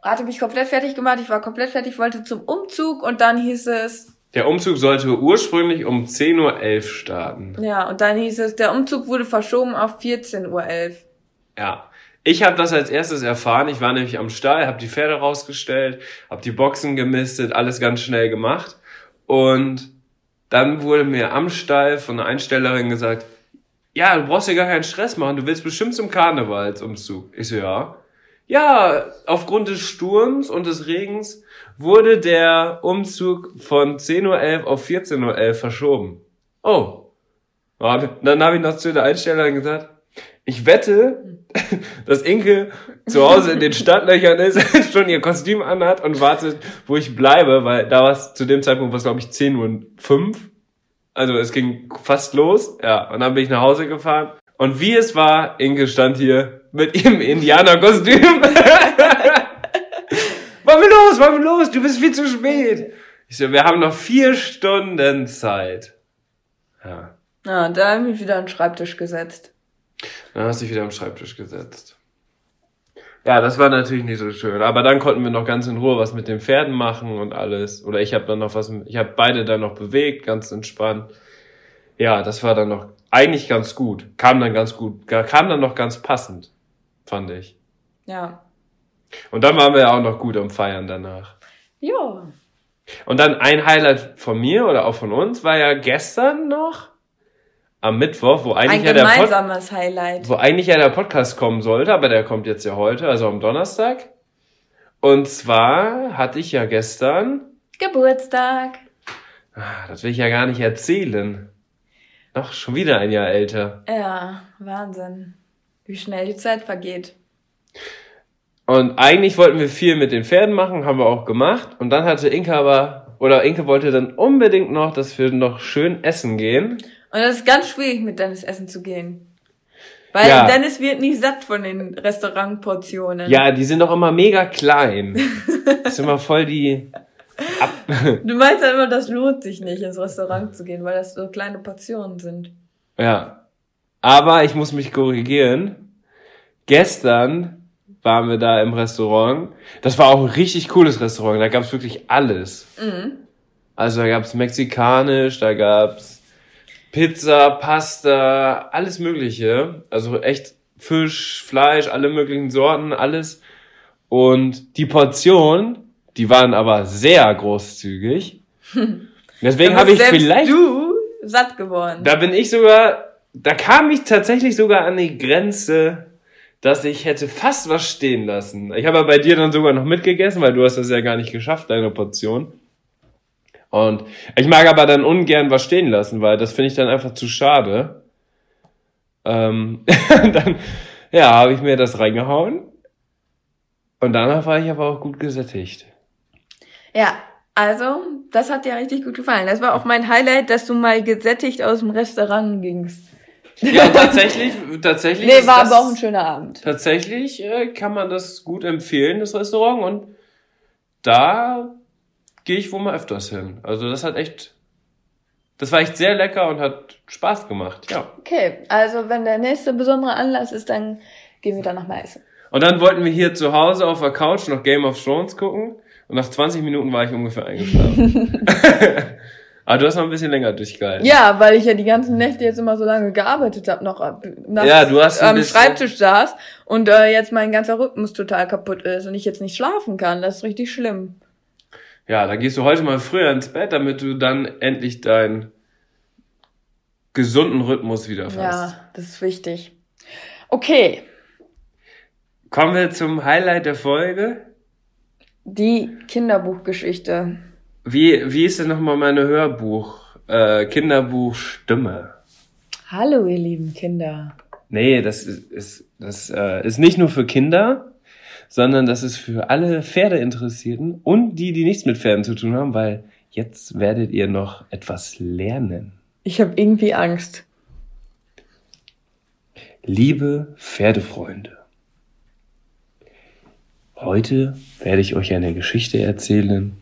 Hatte mich komplett fertig gemacht, ich war komplett fertig, wollte zum Umzug und dann hieß es, Der Umzug sollte ursprünglich um 10.11 Uhr starten. ja, und dann hieß es, der Umzug wurde verschoben auf 14.11 Uhr. Ja. Ich habe das als erstes erfahren. Ich war nämlich am Stall, habe die Pferde rausgestellt, habe die Boxen gemistet, alles ganz schnell gemacht. Und dann wurde mir am Stall von einer Einstellerin gesagt, ja, du brauchst dir gar keinen Stress machen, du willst bestimmt zum Karnevalsumzug. Ich so, ja. Ja, aufgrund des Sturms und des Regens wurde der Umzug von 10.11 Uhr auf 14.11 Uhr verschoben. Oh. Dann habe ich noch zu der Einstellerin gesagt, ich wette, dass Inke zu Hause in den Stadtlöchern ist, schon ihr Kostüm anhat und wartet, wo ich bleibe, weil da war es zu dem Zeitpunkt, was glaube ich 10 Uhr 5. Also es ging fast los, ja. Und dann bin ich nach Hause gefahren. Und wie es war, Inke stand hier mit ihrem Indianerkostüm. Wollen wir los, wollen wir los, du bist viel zu spät. Ich so, wir haben noch vier Stunden Zeit. Ja. Ja, da habe ich mich wieder an den Schreibtisch gesetzt. Dann hast du dich wieder am Schreibtisch gesetzt. Ja, das war natürlich nicht so schön. Aber dann konnten wir noch ganz in Ruhe was mit den Pferden machen und alles. Oder ich habe dann noch was, ich habe beide dann noch bewegt, ganz entspannt. Ja, das war dann noch eigentlich ganz gut. Kam dann ganz gut, kam dann noch ganz passend, fand ich. Ja. Und dann waren wir ja auch noch gut am Feiern danach. Ja. Und dann ein Highlight von mir oder auch von uns war ja gestern noch am Mittwoch, wo eigentlich Ein ja der Pod Highlight. wo eigentlich ja der Podcast kommen sollte, aber der kommt jetzt ja heute, also am Donnerstag. Und zwar hatte ich ja gestern, Geburtstag. ah, das will ich ja gar nicht erzählen. Noch schon wieder ein Jahr älter. Ja, Wahnsinn. Wie schnell die Zeit vergeht. Und eigentlich wollten wir viel mit den Pferden machen, haben wir auch gemacht. Und dann hatte Inke aber, oder Inke wollte dann unbedingt noch, dass wir noch schön essen gehen. Und das ist ganz schwierig, mit Dennis essen zu gehen. Weil Ja. Dennis wird nicht satt von den Restaurantportionen. Ja, die sind doch immer mega klein. Das ist immer voll die, ab, Du meinst ja immer, das lohnt sich nicht, ins Restaurant zu gehen, weil das so kleine Portionen sind. Ja. Aber ich muss mich korrigieren. Gestern waren wir da im Restaurant. Das war auch ein richtig cooles Restaurant. Da gab's wirklich alles. Mhm. Also da gab's mexikanisch, da gab's Pizza, Pasta, alles Mögliche. Also echt Fisch, Fleisch, alle möglichen Sorten, alles. Und die Portion, die waren aber sehr großzügig. Deswegen habe ich vielleicht du satt geworden. da bin ich sogar, da kam ich tatsächlich sogar an die Grenze, dass ich hätte fast was stehen lassen. Ich habe aber bei dir dann sogar noch mitgegessen, weil du hast das ja gar nicht geschafft, deine Portion. Und ich mag aber dann ungern was stehen lassen, weil das finde ich dann einfach zu schade. Ähm, dann, ja, habe ich mir das reingehauen. Und danach war ich aber auch gut gesättigt. Ja, also, das hat dir richtig gut gefallen. Das war auch mein Highlight, dass du mal gesättigt aus dem Restaurant gingst. Ja, tatsächlich, tatsächlich. Nee, war das- aber auch ein schöner Abend. Tatsächlich äh, kann man das gut empfehlen, das Restaurant. Und da gehe ich wohl mal öfters hin. Also das hat echt, das war echt sehr lecker und hat Spaß gemacht. Ja. Okay, also wenn der nächste besondere Anlass ist, dann gehen wir da noch mal essen. Und dann wollten wir hier zu Hause auf der Couch noch Game of Thrones gucken. Und nach 20 Minuten war ich ungefähr eingeschlafen. Aber du hast noch ein bisschen länger durchgehalten. Ja, weil ich ja die ganzen Nächte jetzt immer so lange gearbeitet habe, noch ab- nachts Ja, du hast am bisschen- Schreibtisch saß und äh, jetzt mein ganzer Rhythmus total kaputt ist und ich jetzt nicht schlafen kann. Das ist richtig schlimm. Ja, dann gehst du heute mal früher ins Bett, damit du dann endlich deinen gesunden Rhythmus wieder hast. Ja, das ist wichtig. Okay, Kommen wir zum Highlight der Folge. die Kinderbuchgeschichte. Wie, wie ist denn nochmal meine Hörbuch, äh, Kinderbuchstimme? Hallo, ihr lieben Kinder. Nee, das ist, ist, das äh, ist nicht nur für Kinder, sondern das ist für alle Pferdeinteressierten und die, die nichts mit Pferden zu tun haben, weil jetzt werdet ihr noch etwas lernen. Ich habe irgendwie Angst. Liebe Pferdefreunde, heute werde ich euch eine Geschichte erzählen.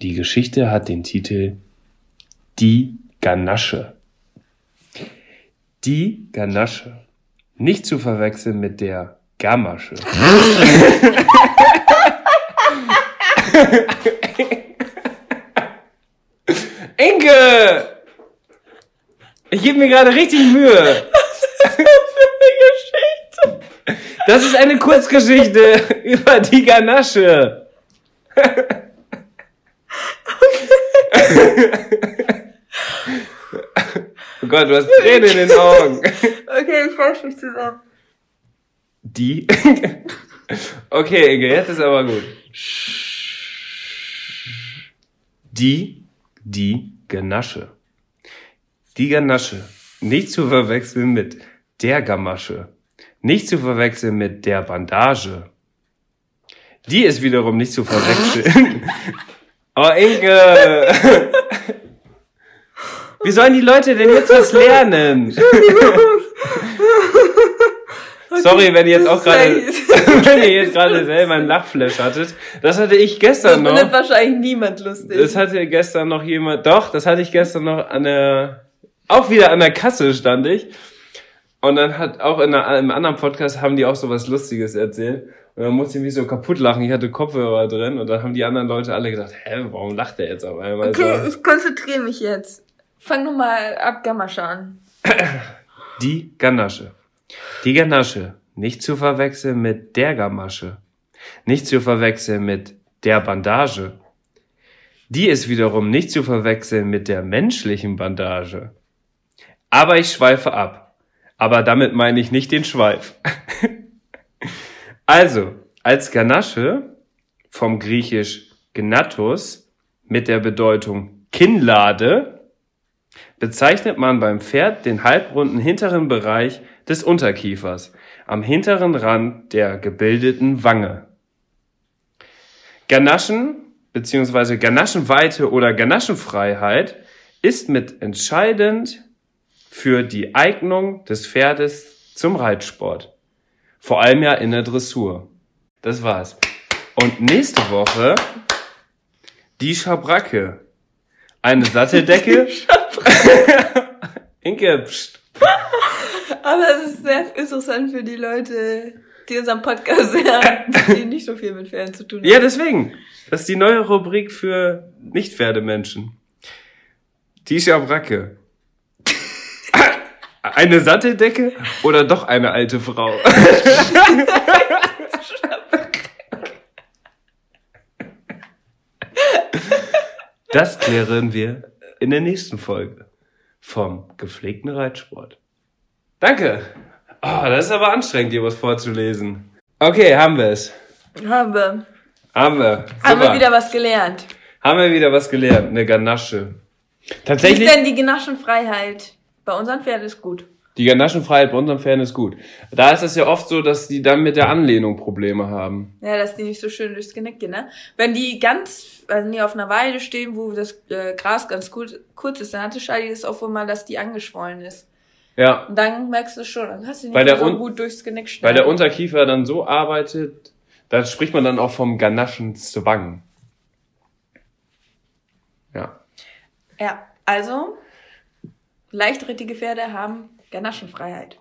Die Geschichte hat den Titel Die Ganasche. Die Ganasche. Nicht zu verwechseln mit der Gamasche. Inke! Ich gebe mir gerade richtig Mühe. Das ist eine Kurzgeschichte über die Ganasche. Oh Gott, du hast Tränen in den Augen. Okay, ich reiß mich zusammen. Die? Okay, Inge, jetzt ist aber gut. Die, die Ganasche. Die Ganasche. Nicht zu verwechseln mit der Gamasche. Nicht zu verwechseln mit der Bandage. Die ist wiederum nicht zu verwechseln. Oh, Inge! Wie sollen die Leute denn jetzt was lernen? Sorry, wenn ihr jetzt auch gerade, wenn ihr jetzt gerade selber einen Lachflash hattet. Das hatte ich Das gestern findet noch. wahrscheinlich niemand lustig. Das hatte gestern noch jemand, doch, das hatte ich gestern noch an der, auch wieder an der Kasse stand ich. Und dann hat auch in einer, im anderen Podcast haben die auch so was Lustiges erzählt. Und dann musste ich mich so kaputt lachen. Ich hatte Kopfhörer drin und dann haben die anderen Leute alle gedacht, hä, warum lacht der jetzt auf einmal okay, so? ich konzentriere mich jetzt. Fang nochmal ab Gamasche an. Die Ganasche. Die Ganasche. Nicht zu verwechseln mit der Gamasche. Nicht zu verwechseln mit der Bandage. Die ist wiederum nicht zu verwechseln mit der menschlichen Bandage. Aber ich schweife ab. Aber damit meine ich nicht den Schweif. also, als Ganasche vom griechisch Gnatus mit der Bedeutung Kinnlade bezeichnet man beim Pferd den halbrunden hinteren Bereich des Unterkiefers am hinteren Rand der gebildeten Wange. Ganaschen bzw. Ganaschenweite oder Ganaschenfreiheit ist mit entscheidend für die Eignung des Pferdes zum Reitsport. Vor allem ja in der Dressur. Das war's. Und nächste Woche die Schabracke. Eine Satteldecke. Inke. Aber es ist sehr interessant für die Leute, die unseren Podcast hören, die nicht so viel mit Pferden zu tun haben. Ja, deswegen. Das ist die neue Rubrik für Nicht-Pferdemenschen. Die Schabracke. Eine Satteldecke oder doch eine alte Frau? Das klären wir in der nächsten Folge vom gepflegten Reitsport. Danke. Oh, das ist aber anstrengend, dir was vorzulesen. Okay, haben wir es. Haben wir. Haben wir. Haben wir Super. wieder was gelernt. Haben wir wieder was gelernt. Eine Ganasche. Wie ist Tatsächlich, denn die Genaschenfreiheit? Bei unseren Pferden ist gut. die Ganaschenfreiheit bei unseren Pferden ist gut. Da ist es ja oft so, dass die dann mit der Anlehnung Probleme haben. Ja, dass die nicht so schön durchs Genick gehen, ne? Wenn die ganz, wenn die auf einer Weide stehen, wo das äh, Gras ganz kurz, kurz ist, dann hatte Shadi das auch wohl mal, dass die angeschwollen ist. Ja, Und dann merkst du schon, dann hast du nicht Weil so gut durchs Genick weil schneiden. der Unterkiefer dann so arbeitet, da spricht man dann auch vom Ganaschenzwang. Ja. Ja, also, leichtrittige Pferde haben Ganaschenfreiheit.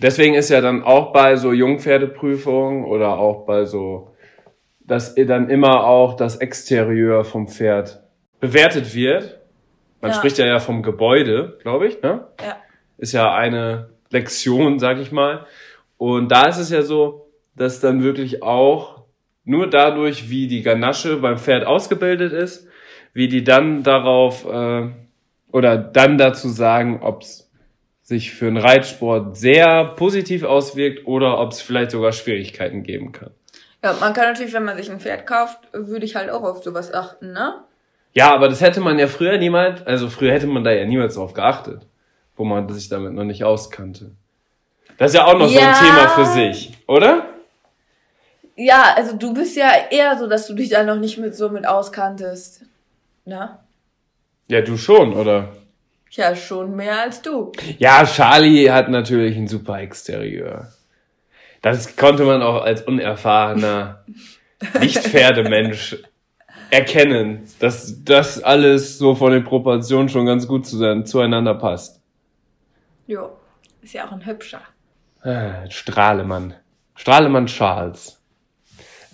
Deswegen ist ja dann auch bei so Jungpferdeprüfungen oder auch bei so, dass dann immer auch das Exterieur vom Pferd bewertet wird. Man Ja. spricht ja ja vom Gebäude, glaube ich, ne? Ja. Ist ja eine Lektion, sag ich mal. Und da ist es ja so, dass dann wirklich auch nur dadurch, wie die Ganasche beim Pferd ausgebildet ist, wie die dann darauf äh, oder dann dazu sagen, ob es sich für einen Reitsport sehr positiv auswirkt oder ob es vielleicht sogar Schwierigkeiten geben kann. Ja, man kann natürlich, wenn man sich ein Pferd kauft, würde ich halt auch auf sowas achten, ne? Ja, aber das hätte man ja früher niemals, also früher hätte man da ja niemals drauf geachtet, wo man sich damit noch nicht auskannte. Das ist ja auch noch so Ja. ein Thema für sich, oder? Ja, also du bist ja eher so, dass du dich da noch nicht mit so mit auskanntest. Ne? Ja, du schon, oder? Ja, schon mehr als du. Ja, Charlie hat natürlich ein super Exterieur. Das konnte man auch als unerfahrener Nicht-Pferdemensch erkennen, dass das alles so von den Proportionen schon ganz gut zueinander passt. Jo, ist ja auch ein hübscher. Ah, Strahlemann. Strahlemann Charles.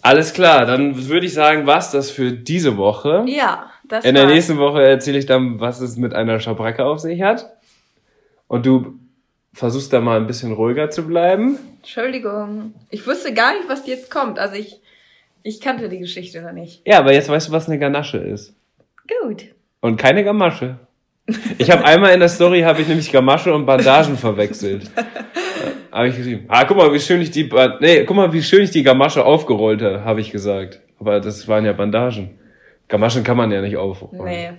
Alles klar, dann würde ich sagen, was das für diese Woche. Ja, das In der war's. nächsten Woche erzähle ich dann, was es mit einer Schabracke auf sich hat. Und du versuchst da mal ein bisschen ruhiger zu bleiben. Entschuldigung. Ich wusste gar nicht, was jetzt kommt. Also ich, ich kannte die Geschichte noch nicht. Ja, aber jetzt weißt du, was eine Ganasche ist. Gut. Und keine Gamasche. Ich habe einmal in der Story habe ich nämlich Gamasche und Bandagen verwechselt. Habe ich geschrieben. Ah, guck mal, wie schön ich die Ba- nee, guck mal, wie schön ich die Gamasche aufgerollt habe, habe ich gesagt. Aber das waren ja Bandagen. Gamaschen kann man ja nicht aufrollen. Nee.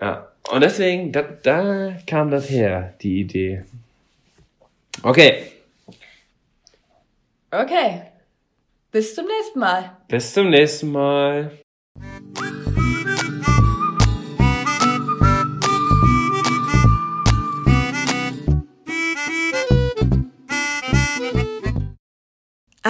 Ja. Und deswegen, da, da kam das her, die Idee. Okay, Okay. Bis zum nächsten Mal. bis zum nächsten Mal.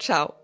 ciao.